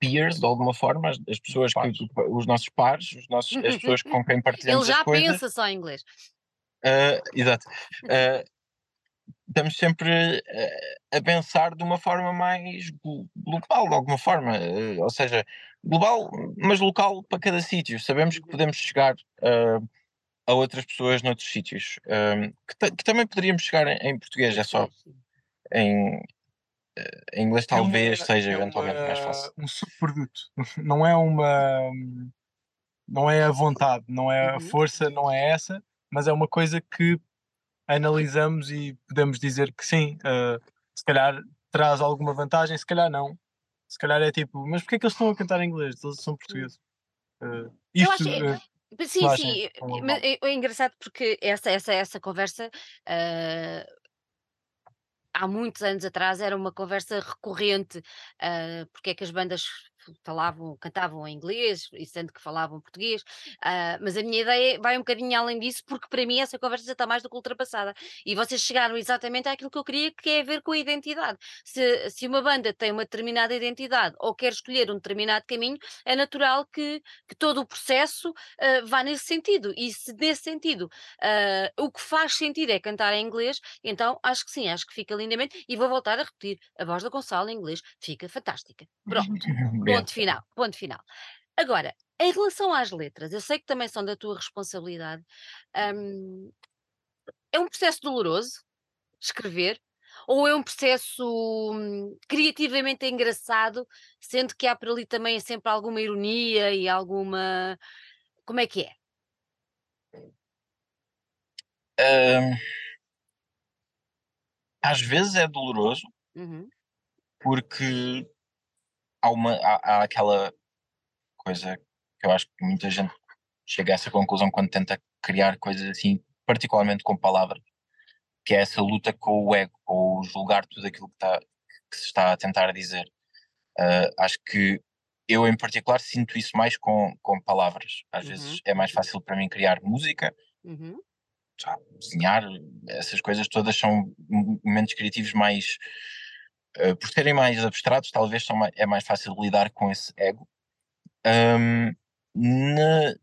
peers de alguma forma, as, as pessoas que, os nossos pares, os nossos, as pessoas com quem partilhamos Ele já as coisas. pensa só em inglês. Uh, exato. Uh, estamos sempre a, a pensar de uma forma mais global, de alguma forma, uh, ou seja, global, mas local para cada sítio. Sabemos que podemos chegar uh, a outras pessoas noutros sítios, que, que, também poderíamos chegar em, em português, é só em, em inglês talvez é uma, seja é eventualmente uma, mais fácil. Um subproduto, não é uma não é a vontade, não é a uhum. força, não é essa, mas é uma coisa que analisamos e podemos dizer que sim, uh, se calhar traz alguma vantagem, se calhar não. Se calhar é tipo, mas porquê é que eles estão a cantar em inglês? Eles são portugueses. Uh, isto, eu acho, uh, sim, sim, é, é, engraçado porque essa, essa, essa conversa há muitos anos atrás era uma conversa recorrente, uh, porque é que as bandas falavam, cantavam em inglês, e sendo que falavam português, uh, mas a minha ideia vai um bocadinho além disso, porque para mim essa conversa já está mais do que ultrapassada. E vocês chegaram exatamente àquilo que eu queria, que é a ver com a identidade. Se, se uma banda tem uma determinada identidade ou quer escolher um determinado caminho, é natural que, que todo o processo uh, vá nesse sentido. E se nesse sentido uh, o que faz sentido é cantar em inglês, então acho que sim, acho que fica lindamente. E vou voltar a repetir: a voz da Gonçalo em inglês fica fantástica. Pronto. Ponto final, ponto final. Agora, em relação às letras, eu sei que também são da tua responsabilidade. Hum, é um processo doloroso escrever? Ou é um processo hum, criativamente engraçado, sendo que há por ali também sempre alguma ironia e alguma. Como é que é? Um, às vezes é doloroso, uhum. porque há, uma, há, há aquela coisa que eu acho que muita gente chega a essa conclusão quando tenta criar coisas assim, particularmente com palavras, que é essa luta com o ego, com o julgar tudo aquilo que, está, que se está a tentar dizer. Uh, acho que eu, em particular, sinto isso mais com, com palavras. Às uhum. vezes é mais fácil para mim criar música, uhum. desenhar, essas coisas todas são momentos criativos mais uh, por serem mais abstratos, talvez mais, é mais fácil lidar com esse ego. Um, na,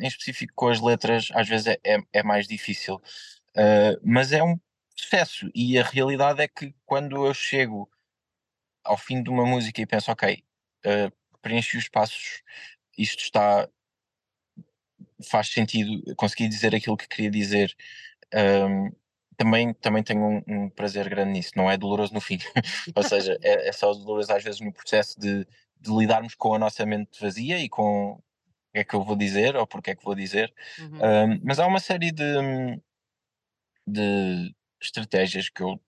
em específico com as letras, às vezes é, é, é mais difícil. Uh, mas é um processo e a realidade é que quando eu chego ao fim de uma música e penso, ok, uh, preenchi os passos, isto está faz sentido, consegui dizer aquilo que queria dizer. Um, também, também tenho um, um, prazer grande nisso, não é doloroso no fim. Ou seja, é, é, só doloroso às vezes no processo de, de, lidarmos com a nossa mente vazia e com o que é que eu vou dizer ou porque é que vou dizer. Uhum. Um, mas há uma série de, de estratégias que eu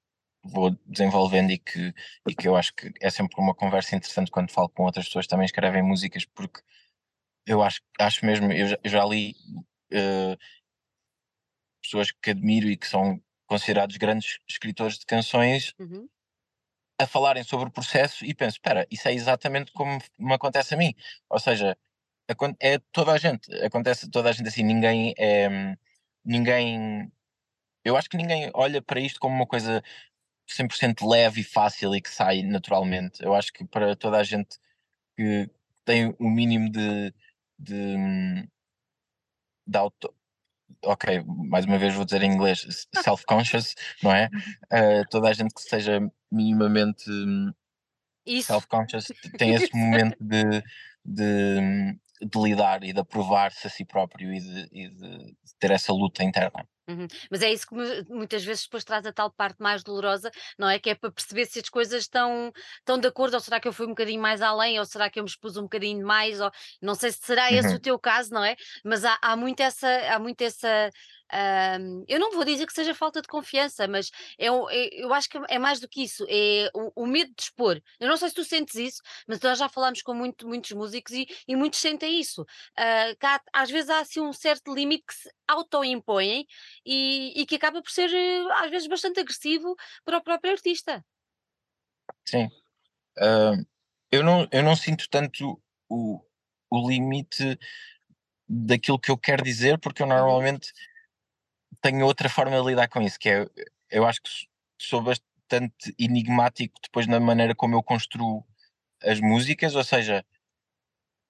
vou desenvolvendo e que, e que eu acho que é sempre uma conversa interessante quando falo com outras pessoas que também escrevem músicas, porque eu acho, acho mesmo, eu já, eu já li uh, pessoas que admiro e que são considerados grandes escritores de canções uhum. a falarem sobre o processo e penso, espera, isso é exatamente como me acontece a mim. Ou seja, é toda a gente, acontece toda a gente assim, ninguém é, ninguém, eu acho que ninguém olha para isto como uma coisa 100% leve e fácil e que sai naturalmente. Eu acho que para toda a gente que tem o mínimo de, de, de auto, ok, mais uma vez vou dizer em inglês, self-conscious, não é? Uh, toda a gente que seja minimamente self-conscious tem esse momento de, de, de, lidar e de aprovar-se a si próprio e de, e de ter essa luta interna. Uhum. Mas é isso que muitas vezes depois traz a tal parte mais dolorosa, não é? Que é para perceber se as coisas estão, estão de acordo, ou será que eu fui um bocadinho mais além, ou será que eu me expus um bocadinho mais, ou não sei se será esse o uhum. teu caso, não é? Mas há, há muito essa, há muito essa um, eu não vou dizer que seja falta de confiança, mas é, é, eu acho que é mais do que isso, é o, o, medo de expor. Eu não sei se tu sentes isso, mas nós já falamos com muito, muitos músicos e, e muitos sentem isso. Uh, há, às vezes há assim um certo limite que se autoimpõem e, e que acaba por ser às vezes bastante agressivo para o próprio artista. Sim. Uh, eu, não, eu não sinto tanto o, o limite daquilo que eu quero dizer, porque eu uhum. normalmente tenho outra forma de lidar com isso, que é, eu acho que sou bastante enigmático depois na maneira como eu construo as músicas, ou seja,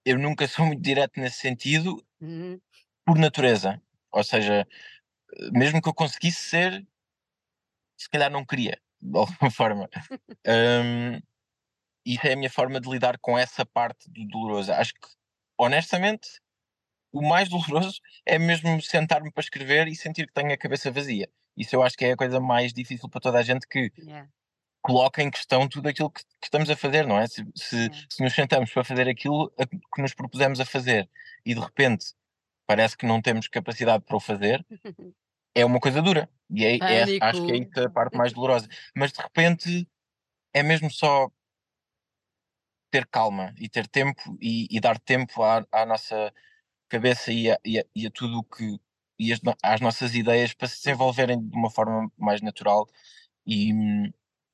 eu nunca sou muito direto nesse sentido, uhum. por natureza. Ou seja, mesmo que eu conseguisse ser, se calhar não queria, de alguma forma. um, isso é a minha forma de lidar com essa parte do doloroso. Acho que, honestamente, o mais doloroso é mesmo sentar-me para escrever e sentir que tenho a cabeça vazia. Isso eu acho que é a coisa mais difícil para toda a gente que yeah. coloca em questão tudo aquilo que, que estamos a fazer, não é? Se, se, yeah. se, nos sentamos para fazer aquilo que nos propusemos a fazer e de repente parece que não temos capacidade para o fazer, é uma coisa dura. E é, é, acho que é isso a parte mais dolorosa. Mas de repente é mesmo só ter calma e ter tempo e, e dar tempo à, à nossa cabeça e a, e a, e a tudo o que e as, às nossas ideias para se desenvolverem de uma forma mais natural e,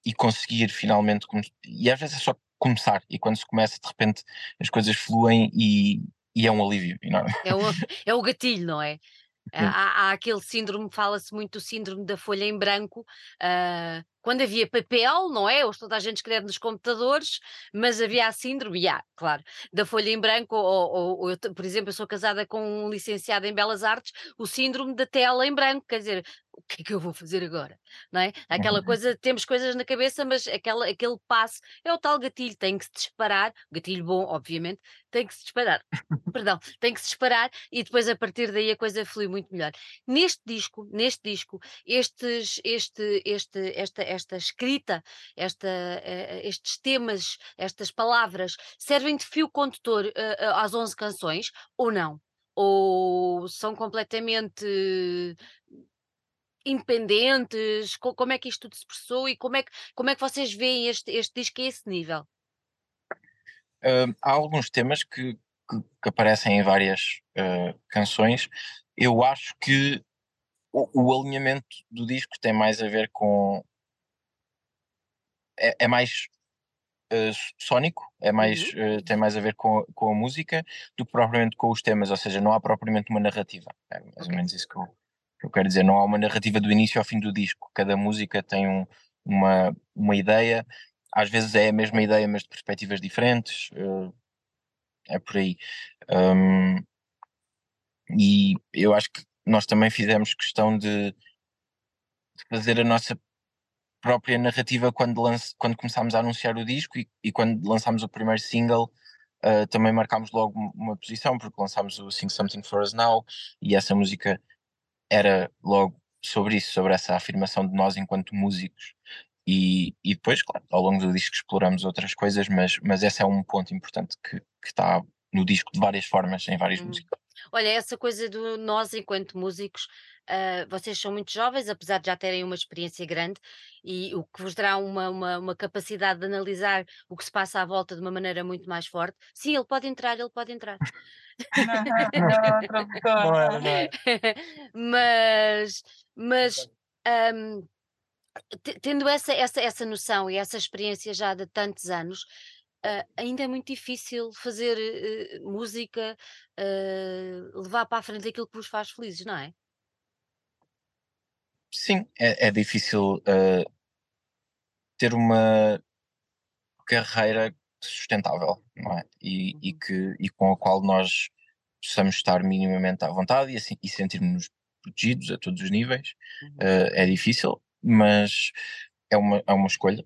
e conseguir finalmente e às vezes é só começar e quando se começa de repente as coisas fluem e, e é um alívio enorme. É o, é o gatilho, não é? Há, há, aquele síndrome, fala-se muito do síndrome da folha em branco, uh, quando havia papel, não é? Hoje toda a gente escreve nos computadores, mas havia a síndrome, yeah, claro, da folha em branco, ou, ou, ou eu, por exemplo, eu sou casada com um licenciado em Belas Artes, o síndrome da tela em branco, quer dizer, o que é que eu vou fazer agora? Não é? Aquela uhum. coisa, temos coisas na cabeça, mas aquela, aquele passo é o tal gatilho, tem que se disparar, gatilho bom, obviamente, tem que se disparar, perdão, tem que se disparar e depois a partir daí a coisa flui muito melhor. Neste disco, neste disco, estes, este, este, esta, esta escrita, esta, uh, estes temas, estas palavras, servem de fio condutor uh, às 11 canções ou não? Ou são completamente independentes? Como é que isto tudo se expressou e como é que, como é que vocês veem este, este disco a esse nível? Uh, há alguns temas que, que, que aparecem em várias uh, canções. Eu acho que o, o, alinhamento do disco tem mais a ver com. É, é mais uh, sónico, é mais, uhum. tem mais a ver com, com a música do que propriamente com os temas, ou seja, não há propriamente uma narrativa. É mais okay. ou menos isso que eu, eu quero dizer, não há uma narrativa do início ao fim do disco. Cada música tem um, uma, uma ideia, às vezes é a mesma ideia, mas de perspectivas diferentes. Uh, é por aí. Um, e eu acho que nós também fizemos questão de, de fazer a nossa própria narrativa quando, lance, quando começámos a anunciar o disco e, e quando lançámos o primeiro single. Uh, também marcámos logo uma posição porque lançámos o Sing Something For Us Now e essa música era logo sobre isso, sobre essa afirmação de nós enquanto músicos e, e depois, claro, ao longo do disco exploramos outras coisas, mas, mas esse é um ponto importante que, que está no disco de várias formas, em várias hum. músicas. Olha, essa coisa do nós enquanto músicos, uh, vocês são muito jovens, apesar de já terem uma experiência grande, e o que vos dará uma, uma, uma, capacidade de analisar o que se passa à volta de uma maneira muito mais forte. Sim, ele pode entrar, ele pode entrar. mas, mas um, tendo essa, essa, essa noção e essa experiência já de tantos anos, uh, ainda é muito difícil fazer uh, música, uh, levar para a frente aquilo que vos faz felizes, não é? Sim, é, é difícil ter uma carreira sustentável, não é? E, e, uhum. que, e com a qual nós possamos estar minimamente à vontade e, assim, e sentirmos protegidos a todos os níveis. Uhum. é difícil, mas é uma, é uma escolha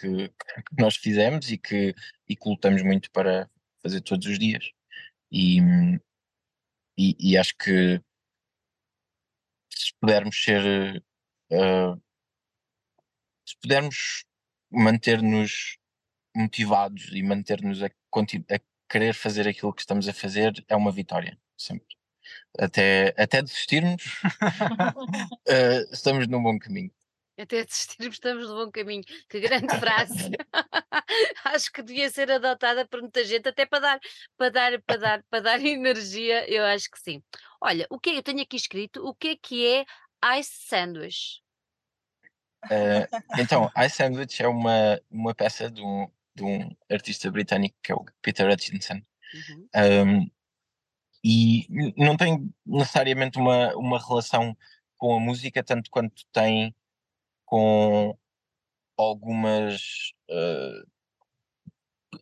que, que nós fizemos e que, e que lutamos muito para fazer todos os dias. E, e, e acho que se pudermos ser uh, se pudermos manter-nos motivados e manter-nos a, a, querer fazer aquilo que estamos a fazer é uma vitória, sempre. Até, até desistirmos, uh, estamos num bom caminho. Até desistirmos, estamos no bom caminho. Que grande frase. acho que devia ser adotada por muita gente, até para dar, para dar, para dar, para dar energia, eu acho que sim. Olha, o que é, eu tenho aqui escrito, o que é que é Ice Sandwich? Uh, então, Ice Sandwich é uma, uma peça de um, de um artista britânico que é o Peter Hutchinson. Uhum. Um, e não tem necessariamente uma, uma relação com a música, tanto quanto tem com algumas uh,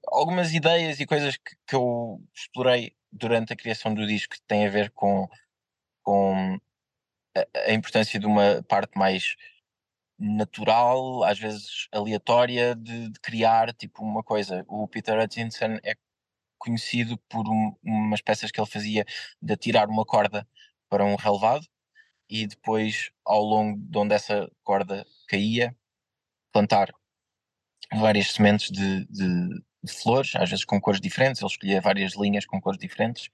algumas ideias e coisas que, que, eu explorei durante a criação do disco que têm a ver com, com a, a, importância de uma parte mais natural, às vezes aleatória, de, de criar tipo uma coisa. O Peter Hutchinson é conhecido por um, umas peças que ele fazia de atirar uma corda para um relevado e depois, ao longo de onde essa corda caía, plantar várias sementes de, de, de, flores, às vezes com cores diferentes. Ele escolhia várias linhas com cores diferentes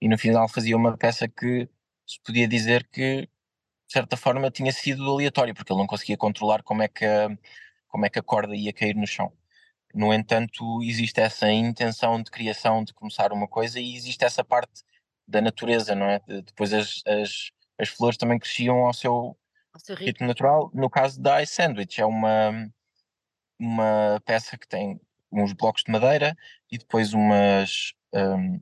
e no final fazia uma peça que se podia dizer que, de certa forma, tinha sido aleatório, porque ele não conseguia controlar como é que a, como é que a corda ia cair no chão. No entanto, existe essa intenção de criação de começar uma coisa e existe essa parte da natureza, não é? De, depois as, as, as flores também cresciam ao seu ritmo. natural. No caso da Ice Sandwich, é uma, uma peça que tem uns blocos de madeira e depois umas. Um,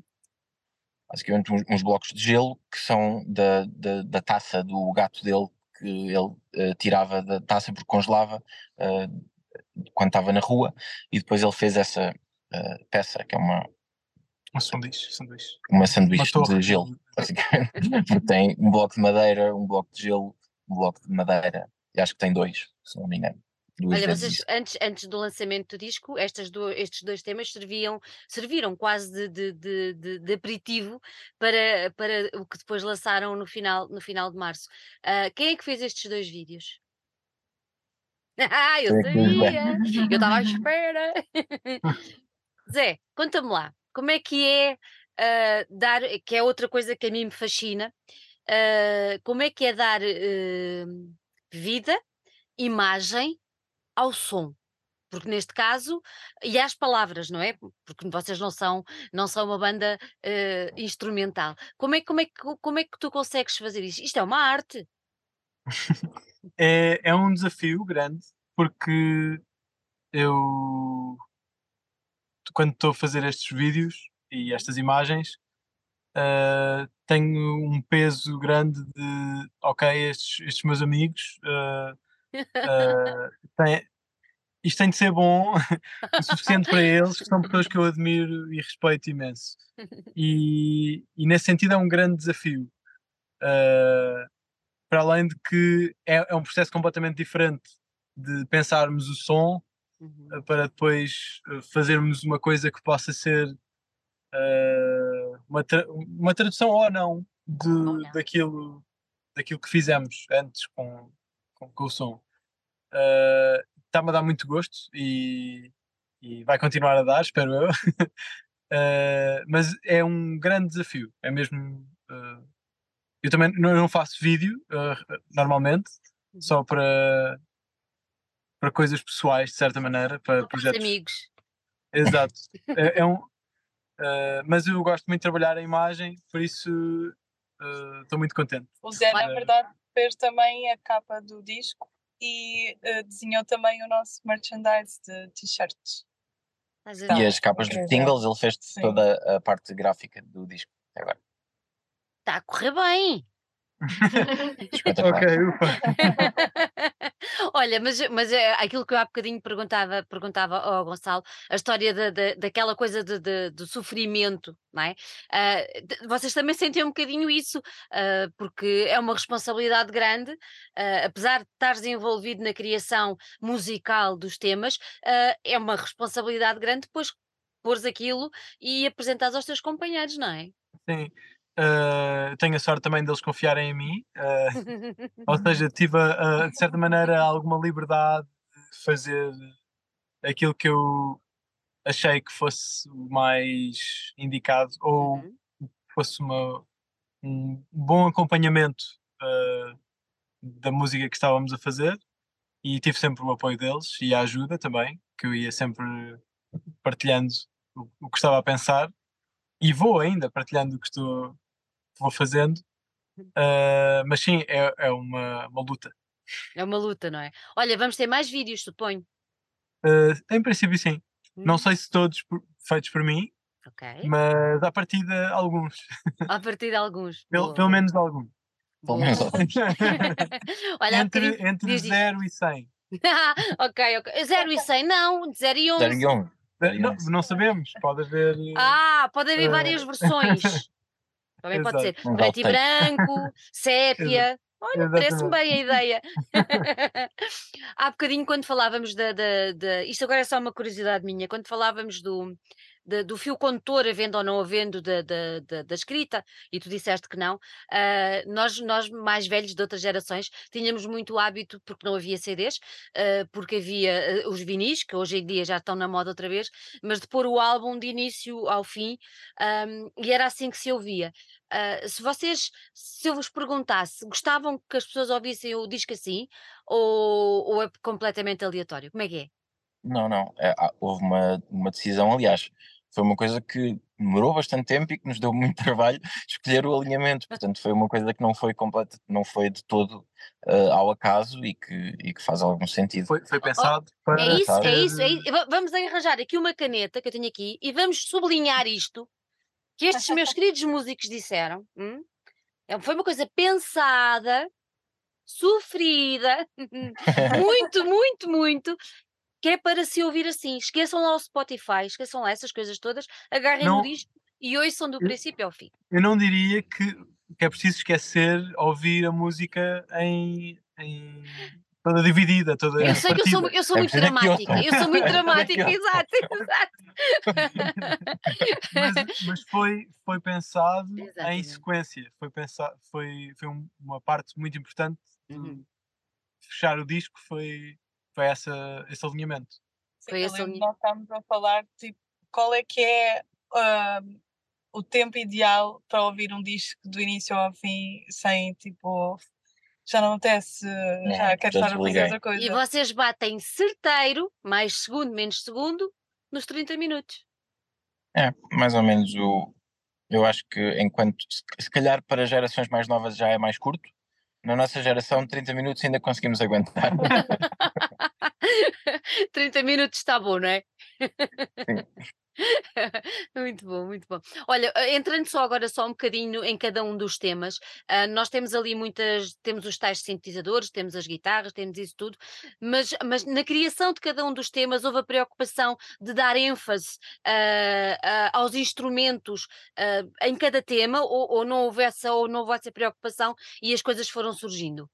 basicamente uns, uns, blocos de gelo que são da, da, da, taça do gato dele que ele uh, tirava da taça porque congelava uh, quando estava na rua e depois ele fez essa uh, peça que é uma uma sanduíche, sanduíche. Uma sanduíche de gelo, basicamente. Tem um bloco de madeira, um bloco de gelo, bloco de madeira. E acho que tem dois, se não me engano. Olha, vocês antes, antes do lançamento do disco, estas do, estes dois temas serviam, serviram quase de, de, de, de, de aperitivo para, para o que depois lançaram no final, no final de março. Uh, quem é que fez estes dois vídeos? Ah, eu sabia! Eu estava à espera! Zé, conta-me lá, como é que é uh, dar, que é outra coisa que a mim me fascina, uh, como é que é dar uh, vida, imagem ao som? Porque neste caso, e às palavras, não é? Porque vocês não são, não são uma banda instrumental. Como é, como, é que, como é que tu consegues fazer isto? Isto é uma arte. é, é um desafio grande, porque eu quando estou a fazer estes vídeos e estas imagens, uh, tenho um peso grande de ok, estes, estes meus amigos uh, uh, têm, isto tem de ser bom o suficiente para eles, que são pessoas que eu admiro e respeito imenso. E, e nesse sentido é um grande desafio. Uh, para além de que é, é, um processo completamente diferente de pensarmos o som uhum. uh, para depois uh, fazermos uma coisa que possa ser uma, tra uma tradução ou não de, oh, daquilo, daquilo que fizemos antes com, com, com o som. Está-me a dar muito gosto e, e vai continuar a dar, espero eu. mas é um grande desafio, é mesmo eu também não, não faço vídeo uh, normalmente, uhum. só para, para coisas pessoais, de certa maneira, para projetos. amigos. Exato. é, é, um, uh, mas eu gosto muito de trabalhar a imagem, por isso uh, estou muito contente. O Zé, na verdade, fez também a capa do disco e desenhou também o nosso merchandise de t-shirts. E as capas dos singles, ele fez Sim. toda a parte gráfica do disco agora está a correr bem. ok, ufa. Olha, mas, mas é aquilo que eu há bocadinho perguntava, perguntava ao Gonçalo, a história da, da, daquela coisa de, de, do sofrimento, não é? Uh, vocês também sentem um bocadinho isso, uh, porque é uma responsabilidade grande, uh, apesar de estares envolvido na criação musical dos temas, é uma responsabilidade grande depois pôres aquilo e apresentares aos teus companheiros, não é? Sim, Uh, tenho a sorte também deles confiarem em mim, uh, ou seja, tive a, a, de certa maneira alguma liberdade de fazer aquilo que eu achei que fosse o mais indicado ou uhum. fosse uma, um bom acompanhamento uh, da música que estávamos a fazer e tive sempre o apoio deles e a ajuda também, que eu ia sempre partilhando o, o que estava a pensar e vou ainda partilhando o que estou vou fazendo. Uh, mas sim, é, é uma, uma luta. É uma luta, não é? Olha, vamos ter mais vídeos, suponho. Uh, em princípio, sim. Hum. Não sei se todos feitos por mim, okay. mas a partir de alguns. A partir de alguns. pelo, pelo menos alguns. Pelo menos alguns. Olha, entre entre 0 e 100. ok, ok. 0 e 100, não, 0 e 11. 0 e 11. Não, não sabemos, pode haver. Ah, pode haver uh... várias versões. Também Exato. pode ser preto e branco, sépia. Olha, parece-me bem a ideia. Há bocadinho, quando falávamos da, da, da, Isto agora é só uma curiosidade minha. Quando falávamos do, de, do fio condutor, havendo ou não havendo, da, da, da, escrita, e tu disseste que não, uh, nós, nós mais velhos de outras gerações tínhamos muito hábito, porque não havia CDs, uh, porque havia uh, os vinis, que hoje em dia já estão na moda outra vez, mas de pôr o álbum de início ao fim, um, e era assim que se ouvia. Uh, se vocês, se eu vos perguntasse, gostavam que as pessoas ouvissem o disco assim, ou, ou é completamente aleatório? Como é que é? Não, não. É, houve uma, uma decisão, aliás, foi uma coisa que demorou bastante tempo e que nos deu muito trabalho escolher o alinhamento. Portanto, foi uma coisa que não foi completa, não foi de todo uh, ao acaso e que, e que faz algum sentido. Foi, foi pensado oh, para. É isso, é isso, é isso. Vamos arranjar aqui uma caneta que eu tenho aqui e vamos sublinhar isto que estes meus queridos músicos disseram. Hum? É, foi uma coisa pensada, sofrida, muito, muito, muito, que é para se ouvir assim. Esqueçam lá o Spotify, esqueçam lá essas coisas todas, agarrem não, no disco e ouçam do eu, princípio ao fim. Eu não diria que, que é preciso esquecer ouvir a música em, em toda dividida, toda Eu sei que eu sou, eu sou é muito dramática, eu sou muito dramática, exato, exato. mas, mas, foi, foi pensado Exatamente. em sequência, foi, pensado, foi, foi uma parte muito importante uhum. de fechar o disco, foi foi essa, esse alinhamento. Sim, foi esse alinhamento. Nós estamos a falar tipo, qual é que é uh, o tempo ideal para ouvir um disco do início ao fim sem tipo já não acontece, já quero estar a fazer outra coisa. E vocês batem certeiro, mais segundo, menos segundo, nos 30 minutos. É, mais ou menos o. Eu acho que enquanto. Se calhar para gerações mais novas já é mais curto, na nossa geração, 30 minutos ainda conseguimos aguentar. 30 minutos está bom, não é? Sim. Muito bom, muito bom. Olha, ah, entrando só agora só um bocadinho em cada um dos temas, ah, nós temos ali muitas, temos os tais sintetizadores, temos as guitarras, temos isso tudo, mas, mas na criação de cada um dos temas houve a preocupação de dar ênfase ah, ah, aos instrumentos em cada tema, ou, ou não houve essa, ou não houve essa preocupação e as coisas foram surgindo.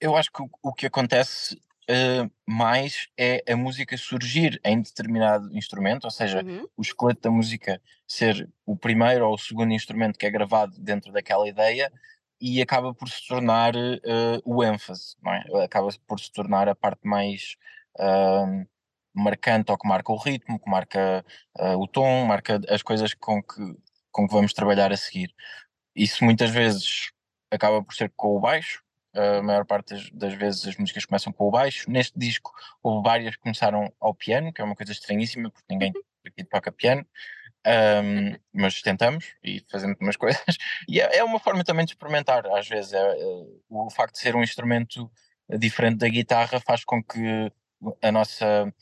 Eu acho que o que acontece uh, mais é a música surgir em determinado instrumento, ou seja, Uhum, o esqueleto da música ser o primeiro ou o segundo instrumento que é gravado dentro daquela ideia e acaba por se tornar uh, o ênfase, não é? Acaba por se tornar a parte mais uh, marcante ou que marca o ritmo, que marca o tom, marca as coisas com que, com que vamos trabalhar a seguir. Isso muitas vezes acaba por ser com o baixo, a maior parte das, das, vezes as músicas começam com o baixo. Neste disco houve várias que começaram ao piano, que é uma coisa estranhíssima, porque ninguém aqui toca piano. Um, mas tentamos e fazemos umas coisas. E é, é, uma forma também de experimentar, às vezes. É, é, o facto de ser um instrumento diferente da guitarra faz com que a nossa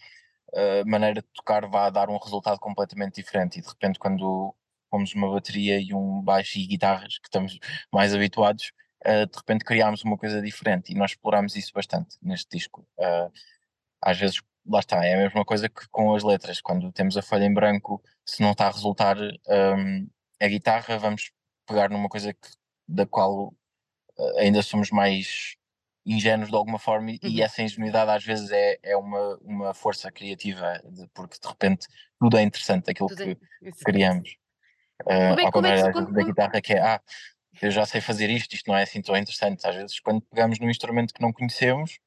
uh, maneira de tocar vá dar um resultado completamente diferente. E de repente, quando pomos uma bateria e um baixo e guitarras, que estamos mais habituados, uh, de repente criámos uma coisa diferente e nós explorámos isso bastante neste disco. Uh, às vezes, lá está, é a mesma coisa que com as letras, quando temos a folha em branco, se não está a resultar um, a guitarra, vamos pegar numa coisa que, da qual uh, ainda somos mais ingênuos de alguma forma uhum. e essa ingenuidade às vezes é, é uma, uma força criativa de, porque de repente tudo é interessante aquilo tudo que é, criamos. Uh, como é, é da guitarra que é ah, eu já sei fazer isto, isto não é assim tão interessante. Às vezes, quando pegamos num instrumento que não conhecemos,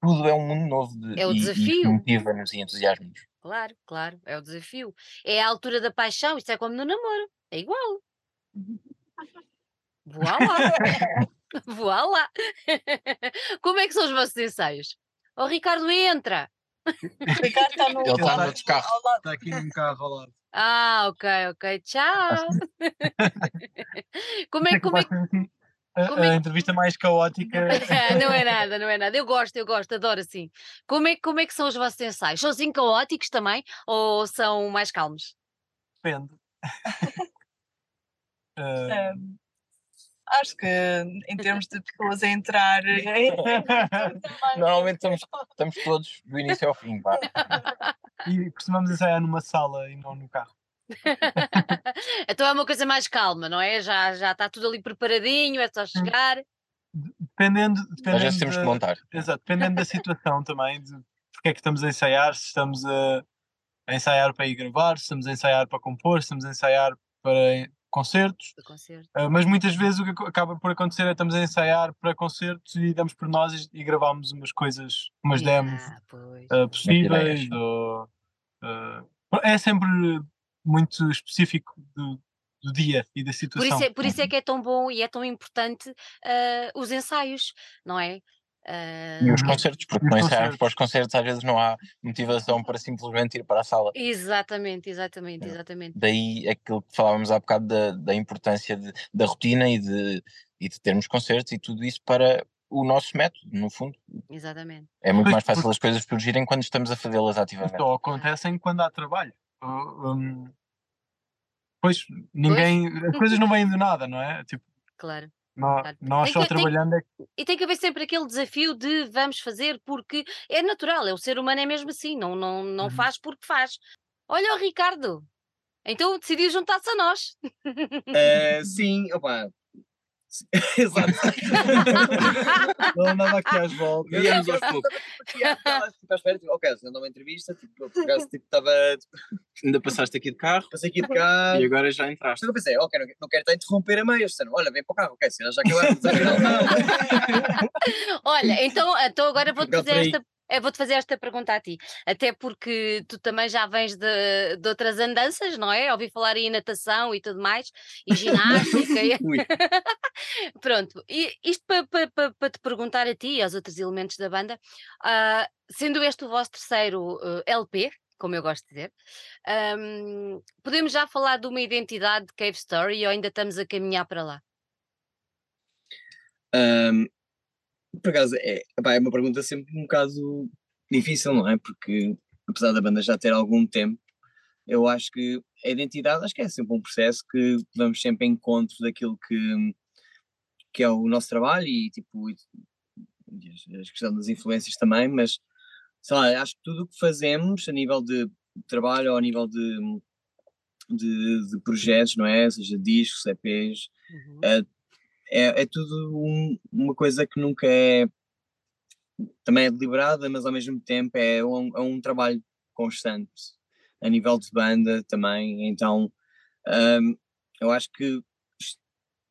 tudo é um mundo novo de, é o e, desafio. e motiva-nos e entusiasma-nos. Claro, claro, é o desafio. É a altura da paixão, isto é como no namoro, é igual. Voa lá. Voa lá. Como é que são os vossos ensaios? O oh, Ricardo entra. Ricardo está no, Ele está no outro carro. Está aqui num carro ao lado. Ah, ok, ok. Tchau. como é, como é, a, como é... a entrevista mais caótica. não é nada, não é nada. Eu gosto, eu gosto, adoro assim. Como é, como é que são os vossos ensaios? São assim caóticos também ou são mais calmos? Depende. uh... Acho que em termos de pessoas a entrar. Normalmente estamos, estamos todos do início ao fim. Pá. E costumamos ensaiar numa sala e não no carro. então é uma coisa mais calma, não é? Já, já está tudo ali preparadinho, é só chegar. Dependendo, dependendo Às vezes temos que montar. Exato, dependendo da situação também, de porque é que estamos a ensaiar, se estamos a, a ensaiar para ir gravar, se estamos a ensaiar para compor, se estamos a ensaiar para concertos. Concerto. Uh, mas muitas vezes o que acaba por acontecer é que estamos a ensaiar para concertos e damos por nós e, e gravamos umas coisas, umas demos uh, possíveis. Ou, uh, é sempre muito específico do, do dia e da situação. Por isso, é, por isso é que é tão bom e é tão importante uh, os ensaios, não é? Uh... E os concertos, porque não ensaiarmos para os concertos às vezes não há motivação para simplesmente ir para a sala. Exatamente, exatamente, exatamente. Daí aquilo que falávamos há bocado da, da importância de, da rotina e de, e de termos concertos e tudo isso para o nosso método, no fundo. Exatamente. É muito mais fácil as coisas surgirem quando estamos a fazê-las ativamente. Só acontecem quando há trabalho. Pois ninguém. Pois? As coisas não vêm do nada, não é? Tipo, claro. Nós, nós só que, trabalhando tem, é que... E tem que haver sempre aquele desafio de vamos fazer porque é natural, é o ser humano é mesmo assim, não, não, não uhum. faz porque faz. Olha o Ricardo, então decidiu juntar-se a nós. Uh, sim, opa, Exato. Ele andava aqui às voltas. Íamos aos poucos. Tipo, à espera, tipo, ok, se não uma entrevista, tipo, por acaso, tipo, estava. Ainda passaste aqui de carro. Passei aqui de carro. E agora já entraste. Então eu pensei, ok, não, não quero estar a interromper a meio. Disseram, olha, vem para o carro, ok, se já acabaram. Olha, então, então agora vou-te fazer esta vou-te fazer esta pergunta a ti, até porque tu também já vens de, de outras andanças, não é? Ouvi falar em natação e tudo mais, e ginástica. e... Pronto, e isto para pa, pa, pa, te perguntar a ti e aos outros elementos da banda, uh, sendo este o vosso terceiro uh, eh, LP, como eu gosto de dizer, um, podemos já falar de uma identidade de Cave Story ou ainda estamos a caminhar para lá? Um, por acaso, é, é uma pergunta sempre um bocado difícil, não é? Porque apesar da banda já ter algum tempo, eu acho que a identidade acho que é sempre um processo que vamos sempre em encontro daquilo que, que é o nosso trabalho e tipo e a questão das influências também, mas sei lá, acho que tudo o que fazemos a nível de trabalho ou a nível de, de, de projetos, não é? Seja discos, EPs, Uhum. é, é, é tudo um- uma coisa que nunca é também é deliberada, mas ao mesmo tempo é um, é um trabalho constante a nível de banda também. Então hum, eu acho que es-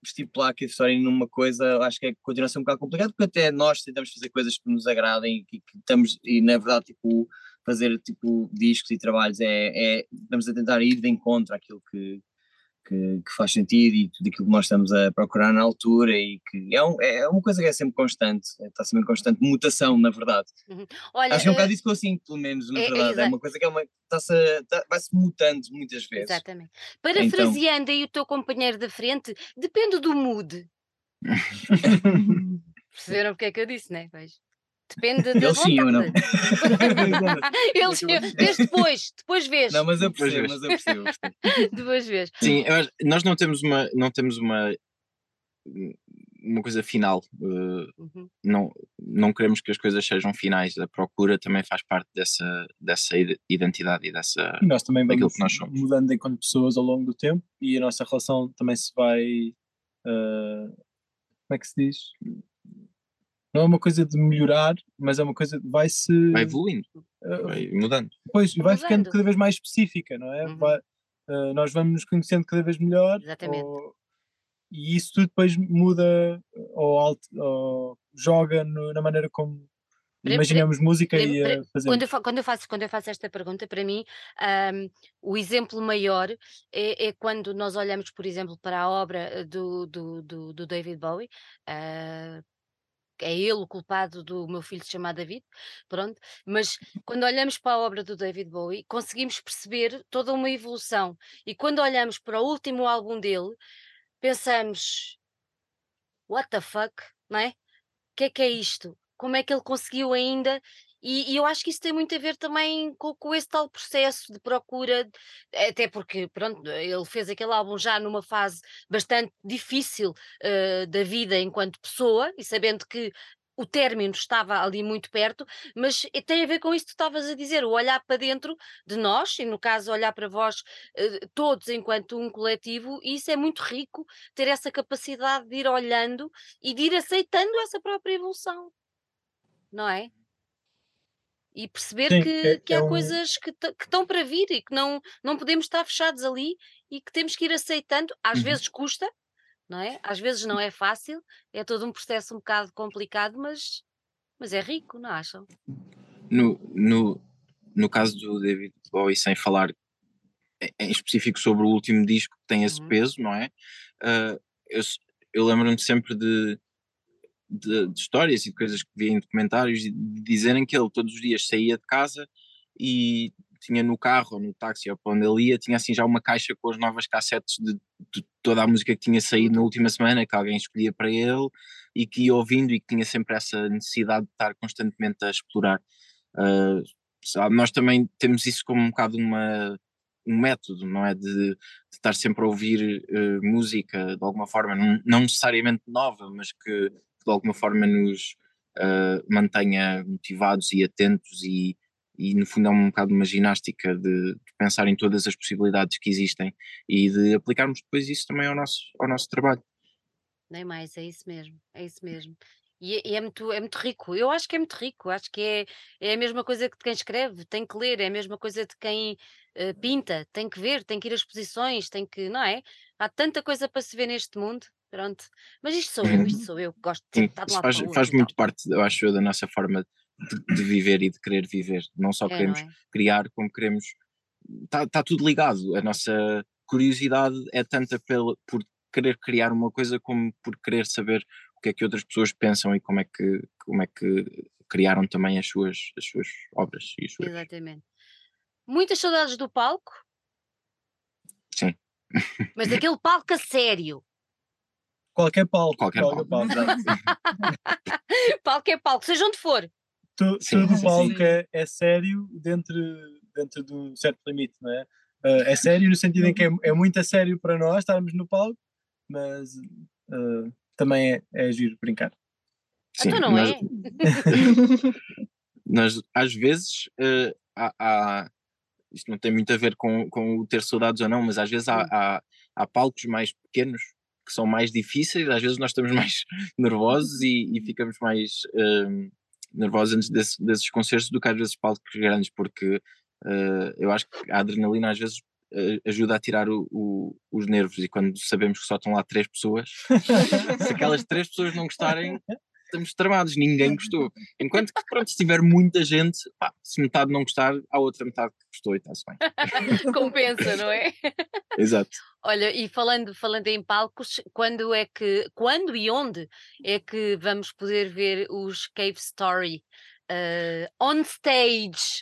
estipular que a história numa coisa acho que é, continua a ser um bocado complicado porque até nós tentamos fazer coisas que nos agradem e que estamos e na verdade tipo fazer tipo discos e trabalhos é, é estamos a tentar ir de encontro àquilo que, que, que faz sentido e tudo aquilo que nós estamos a procurar na altura e que é, um- é uma coisa que é sempre constante, está sempre em constante mutação, na verdade. Olha, Acho que é um eh, bocado isso que eu sinto, pelo menos, na é- é verdade. É, exato. uma coisa que é uma, está-se a- tá- vai-se mutando muitas vezes. Exatamente. Então Parafraseando aí o teu companheiro da frente, depende do mood. Perceberam o que é que eu disse, né? Vejo. Depende da Ele sim, eu não. vontade. Ele sim, vês depois, depois vês, Não, mas eu percebo, mas eu percebo. depois vês. Sim, nós não temos uma, não temos uma, uma coisa final. eh, Uhum. não, não queremos que as coisas sejam finais. A procura também faz parte dessa, dessa ide- identidade e dessa. E nós também vamos que nós somos. mudando enquanto pessoas ao longo do tempo e a nossa relação também se vai. ah, como é que se diz? Não é uma coisa de melhorar, mas é uma coisa que vai se. Vai evoluindo, ah, vai mudando. Pois, vai ficando Mudando. cada vez mais específica, não é? Uhum. Vai- ah, nós vamos nos conhecendo cada vez melhor. Exatamente. ou- e isso tudo depois muda ou, alt- ou joga no- na maneira como imaginamos música e a fazemos. Quando eu, quando, eu faço, quando eu faço esta pergunta, para mim, ahm, o exemplo maior é, é quando nós olhamos, por exemplo, para a obra eh, do, do, do, do David Bowie. ah, é ele o culpado do meu filho se chamar David, pronto, mas quando olhamos para a obra do David Bowie, conseguimos perceber toda uma evolução. E quando olhamos para o último álbum dele, pensamos: what the fuck, não é? O que é que é isto? Como é que ele conseguiu ainda? E, e eu acho que isso tem muito a ver também com, com esse tal processo de procura, até porque, pronto, ele fez aquele álbum já numa fase bastante difícil eh, da vida enquanto pessoa, e sabendo que o término estava ali muito perto, mas eh, tem a ver com isso que tu estavas a dizer, o olhar para dentro de nós, e no caso olhar para vós eh, todos enquanto um coletivo, e isso é muito rico, ter essa capacidade de ir olhando e de ir aceitando essa própria evolução, não é? E perceber Sim, que, é- que é há um- coisas que, que estão para vir e que não, não podemos estar fechados ali e que temos que ir aceitando. Às Uhum. vezes custa, não é? Às vezes não é fácil, é todo um processo um bocado complicado, mas, mas é rico, não acham? No, no, no caso do David Bowie, sem falar em- específico sobre o último disco que tem esse Uhum. peso, não é? Ah, eu eu lembro-me sempre de, de, de histórias e de coisas que via em documentários dizerem que ele todos os dias saía de casa e tinha no carro ou no táxi ou para onde ele ia, tinha assim já uma caixa com as novas cassetes de, de toda a música que tinha saído na última semana, que alguém escolhia para ele e que ia ouvindo e que tinha sempre essa necessidade de estar constantemente a explorar. Ah, sabe, nós também temos isso como um bocado uma, um método, não é? De, de estar sempre a ouvir eh, música de alguma forma, não, não necessariamente nova, mas que, que de alguma forma nos ah, mantenha motivados e atentos e, e no fundo é um bocado uma ginástica de, de pensar em todas as possibilidades que existem e de aplicarmos depois isso também ao nosso, ao nosso trabalho. Nem mais, é isso mesmo, é isso mesmo. E, é- e é, muito, é muito rico, eu acho que é muito rico, acho que é, é a mesma coisa que de quem escreve, tem que ler, é a mesma coisa de quem eh, pinta, tem que ver, tem que ir às exposições, tem que, não é? Há tanta coisa para se ver neste mundo, pronto. Mas isto sou eu, isto sou eu que gosto de estar de lado faz, faz muito parte, eu acho, da nossa forma de, de viver e de querer viver. Não só É, não queremos é? criar, como queremos. Está tá tudo ligado. A nossa curiosidade é tanta pela, por querer criar uma coisa como por querer saber o que é que outras pessoas pensam e como é que, como é que criaram também as suas, as suas obras e as suas. Exatamente. Muitas saudades do palco, Sim. mas daquele palco a sério. Qualquer palco. Qualquer palco. palco é palco, seja onde for. Tu- Sim, Tudo sim, palco sim. é, é sério dentro, dentro de um certo limite, não é? Uh, é sério no sentido em que é, é muito a sério para nós estarmos no palco, mas uh, também é, é giro brincar. Sim, então não nós, é? nós, às vezes, uh, há, há, isto não tem muito a ver com, com o ter saudades ou não, mas às vezes há, há, há palcos mais pequenos que são mais difíceis, às vezes nós estamos mais nervosos e, e ficamos mais uh, nervosos antes desse, desses concertos do que às vezes palcos grandes, porque uh, eu acho que a adrenalina às vezes uh, ajuda a tirar o, o, os nervos e quando sabemos que só estão lá três pessoas, se aquelas três pessoas não gostarem, estamos tramados, ninguém gostou. Enquanto que, pronto, se tiver muita gente, pá, se metade não gostar, há outra metade que gostou e está-se bem. Compensa, não é? Exato. Olha, e falando, falando em palcos, quando é que, quando e onde é que vamos poder ver os Cave Story uh, on stage?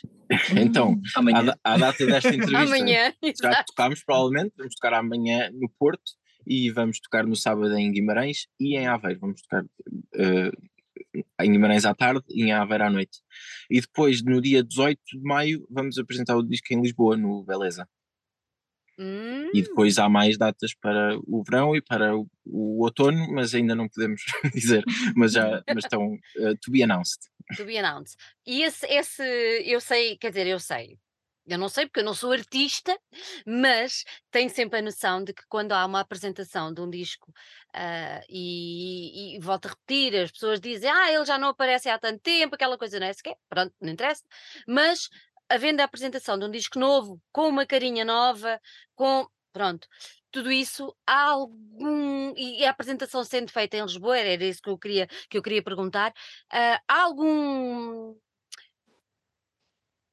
Então, Amanhã. à, à data desta entrevista, Amanhã, já exato. tocámos provavelmente, vamos tocar amanhã no Porto e vamos tocar no sábado em Guimarães e em Aveiro. Vamos tocar uh, em Guimarães à tarde e em Aveiro à noite. E depois, no dia 18 de maio, vamos apresentar o disco em Lisboa, no Beleza. Hum, E depois há mais datas para o verão e para o, o outono, mas ainda não podemos dizer, mas já mas estão uh, to be announced. to be announced. E esse, esse, eu sei, quer dizer, eu sei. Eu não sei porque eu não sou artista, mas tenho sempre a noção de que quando há uma apresentação de um disco ah, e, e, volto a repetir, as pessoas dizem, ah, ele já não aparece há tanto tempo, aquela coisa não é sequer, pronto, não interessa, mas havendo a apresentação de um disco novo, com uma carinha nova, com, pronto, tudo isso, há algum, e a apresentação sendo feita em Lisboa, era isso que eu queria, que eu queria perguntar, ah, há algum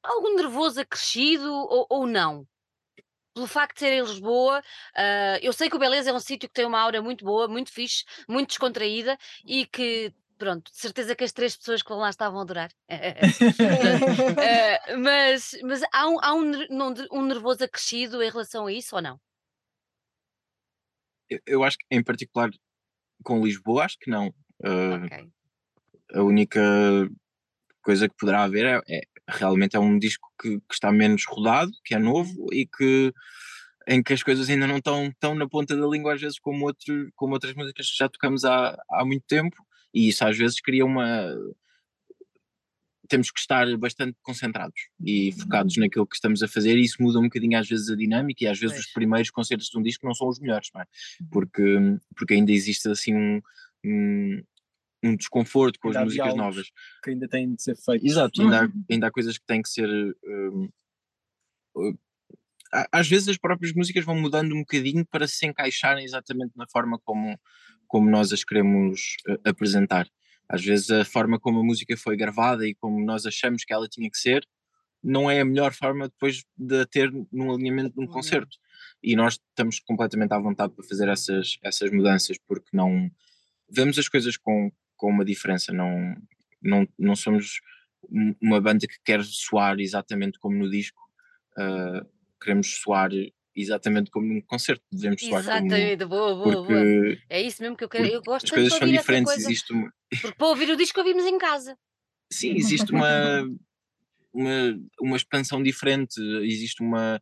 algum nervoso acrescido ou, ou não? Pelo facto de ser em Lisboa, ah, eu sei que o Beleza é um sítio que tem uma aura muito boa, muito fixe, muito descontraída e que, pronto, de certeza que as três pessoas que vão lá estavam a adorar. Ah, mas mas há, um, há um, um nervoso acrescido em relação a isso ou não? Eu, eu acho que em particular com Lisboa, acho que não. Uh, Ok. a única coisa que poderá haver é, é- realmente é um disco que, que está menos rodado, que é novo e que em que as coisas ainda não estão tão na ponta da língua às vezes como, outro, como outras músicas que já tocamos há, há muito tempo. E isso às vezes cria uma temos que estar bastante concentrados e focados naquilo que estamos a fazer. E isso muda um bocadinho às vezes a dinâmica e às vezes os primeiros concertos de um disco não são os melhores, não é? porque, porque ainda existe assim um, um, um desconforto com Ainda as músicas novas. que ainda têm de ser feitos. Exato, ainda há, ainda há coisas que têm que ser. hum, uh, às vezes as próprias músicas vão mudando um bocadinho para se encaixarem exatamente na forma como, como nós as queremos uh, apresentar. Às vezes a forma como a música foi gravada e como nós achamos que ela tinha que ser não é a melhor forma depois de a ter num alinhamento de um concerto. E nós estamos completamente à vontade para fazer essas, essas mudanças porque não vemos as coisas com, com uma diferença, não, não, não somos um- uma banda que quer soar exatamente como no disco, ah, queremos soar exatamente como num concerto, devemos soar como Exatamente, boa, boa, boa. porque É isso mesmo que eu quero. Eu gosto as coisas de são diferentes, coisa. existe uma, Porque para ouvir o disco ouvimos em casa. sim, existe uma, uma, uma expansão diferente, existe uma,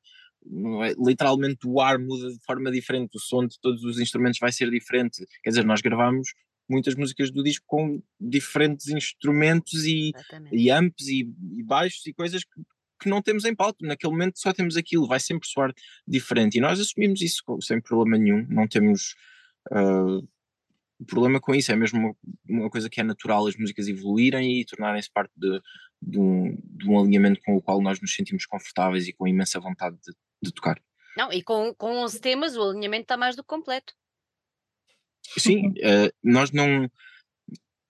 é, literalmente o ar muda de forma diferente, o som de todos os instrumentos vai ser diferente, quer dizer, nós gravamos muitas músicas do disco com diferentes instrumentos e, Exatamente. e amps e, e baixos e coisas que, que não temos em palco, naquele momento só temos aquilo, vai sempre soar diferente e nós assumimos isso sem problema nenhum, não temos ah, problema com isso, é mesmo uma, uma coisa que é natural as músicas evoluírem e tornarem-se parte de, de, um, de um alinhamento com o qual nós nos sentimos confortáveis e com imensa vontade de, de tocar. Não, e com, com 11 temas o alinhamento está mais do que completo. Sim, eh, nós não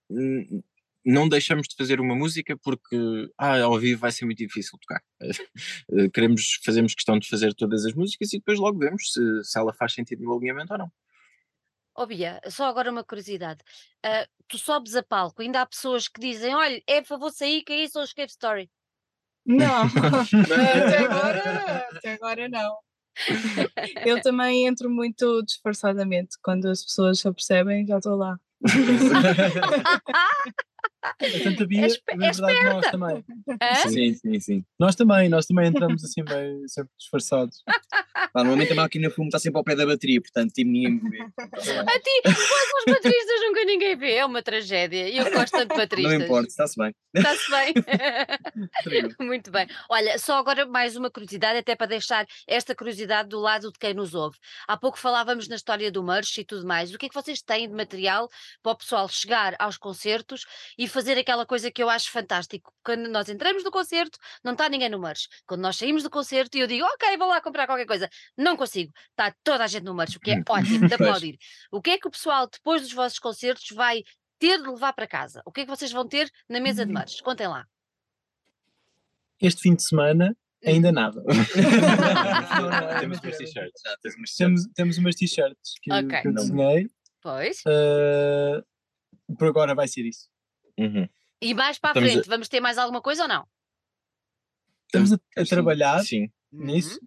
n- não deixamos de fazer uma música porque ah, ao vivo vai ser muito difícil tocar. Eh, Queremos, fazemos questão de fazer todas as músicas e depois logo vemos se, se ela faz sentido no alinhamento ou não. Ó Bia, só agora uma curiosidade. Ah, tu sobes a palco, ainda há pessoas que dizem: olha, é para vou sair, que aí são os Cave Story. Não, até agora, até agora não. Eu também entro muito disfarçadamente. Quando as pessoas se apercebem, já estou lá. Tanto havia, É na é verdade, nós também. Hã? Sim, sim, sim. Nós também, nós também entramos assim meio sempre disfarçados. Pá, normalmente a máquina de fumo está sempre ao pé da bateria, portanto, tipo, ninguém me vê. A ti, quase os bateristas nunca ninguém vê, é uma tragédia. E eu gosto tanto de Não bateristas. importa, está-se bem. Está-se bem. Muito bem. Olha, só agora mais uma curiosidade, até para deixar esta curiosidade do lado de quem nos ouve. Há pouco falávamos na história do merch e tudo mais. O que é que vocês têm de material para o pessoal chegar aos concertos e fazer aquela coisa que eu acho fantástico? Quando nós entramos no concerto, não está ninguém no merch. Quando nós saímos do concerto e eu digo, ok, vou lá comprar qualquer coisa. Não consigo. Está toda a gente no merch, o que é ótimo, de aplaudir. O que é que o pessoal, depois dos vossos concertos, vai ter de levar para casa? O que é que vocês vão ter na mesa de merch? Contem lá. Este fim de semana, ainda nada. Temos umas t-shirts. Temos, temos umas t-shirts que, Ok. que eu desenhei. Pois. eh, por agora vai ser isso. Uhum. E mais para a Estamos a- frente, vamos ter mais alguma coisa ou não? Estamos a, a Sim, trabalhar Sim. nisso,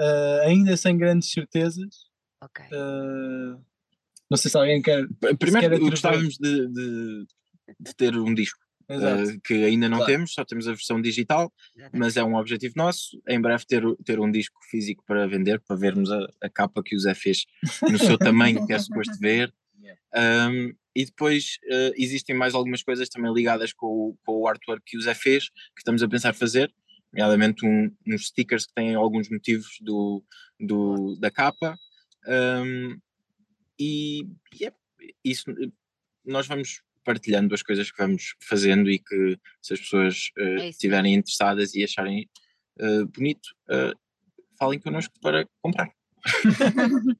eh, ainda sem grandes certezas. Ok. eh, não sei se alguém quer. quer Primeiro, atrever. gostávamos de, de, de ter um disco Exato. eh, que ainda não Claro. temos, só temos a versão digital, mas é um objetivo nosso. Em breve, ter, ter um disco físico para vender, para vermos a, a capa que o Zé fez no seu tamanho, que é suposto ver. Yeah. Um, e depois eh, existem mais algumas coisas também ligadas com o, com o artwork que o Zé fez, que estamos a pensar fazer, nomeadamente um, uns stickers que têm alguns motivos do, do, da capa. Um, e e é isso, eh, nós vamos partilhando as coisas que vamos fazendo e que se as pessoas eh, É estiverem interessadas e acharem eh, bonito, falem connosco para comprar.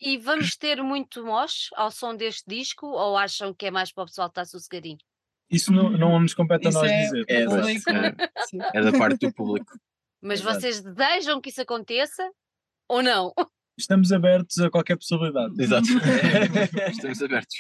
E vamos ter muito mosh ao som deste disco ou acham que é mais para o pessoal estar sossegadinho? Isso não, não nos compete a nós é dizer. É. É, é da parte do público. Mas Exato. vocês desejam que isso aconteça ou não? Estamos abertos a qualquer possibilidade. Exato. Estamos abertos.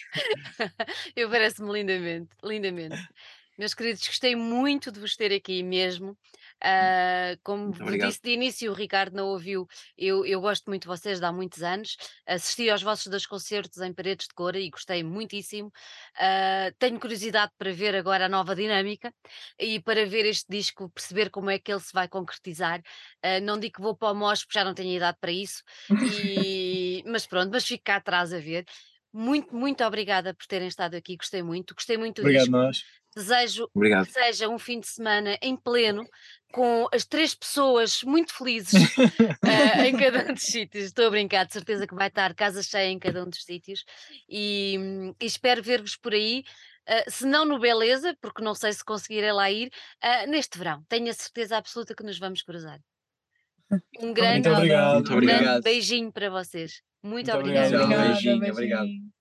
Eu parece-me lindamente, lindamente. Meus queridos, gostei muito de vos ter aqui mesmo. Ah, como disse de início, o Ricardo não ouviu. Eu, eu gosto muito de vocês de há muitos anos. Assisti aos vossos dois concertos em Paredes de Cora e gostei muitíssimo. Ah, tenho curiosidade para ver agora a nova dinâmica e para ver este disco, perceber como é que ele se vai concretizar. Ah, não digo que vou para o MOS porque já não tenho idade para isso, e- mas pronto, mas fico cá atrás a ver. Muito, muito obrigada por terem estado aqui, gostei muito, gostei muito do Obrigado, disco. nós. Desejo Obrigado. que seja um fim de semana em pleno, com as três pessoas muito felizes eh, em cada um dos sítios. Estou a brincar, de certeza que vai estar casa cheia em cada um dos sítios e, e espero ver-vos por aí. eh, se não no Beleza, porque não sei se conseguirei lá ir, eh, neste verão. Tenho a certeza absoluta que nos vamos cruzar. Um grande, Muito obrigado. Muito um grande obrigado. beijinho para vocês. Muito, Muito obrigada. obrigado. Beijinho, beijinho. obrigado.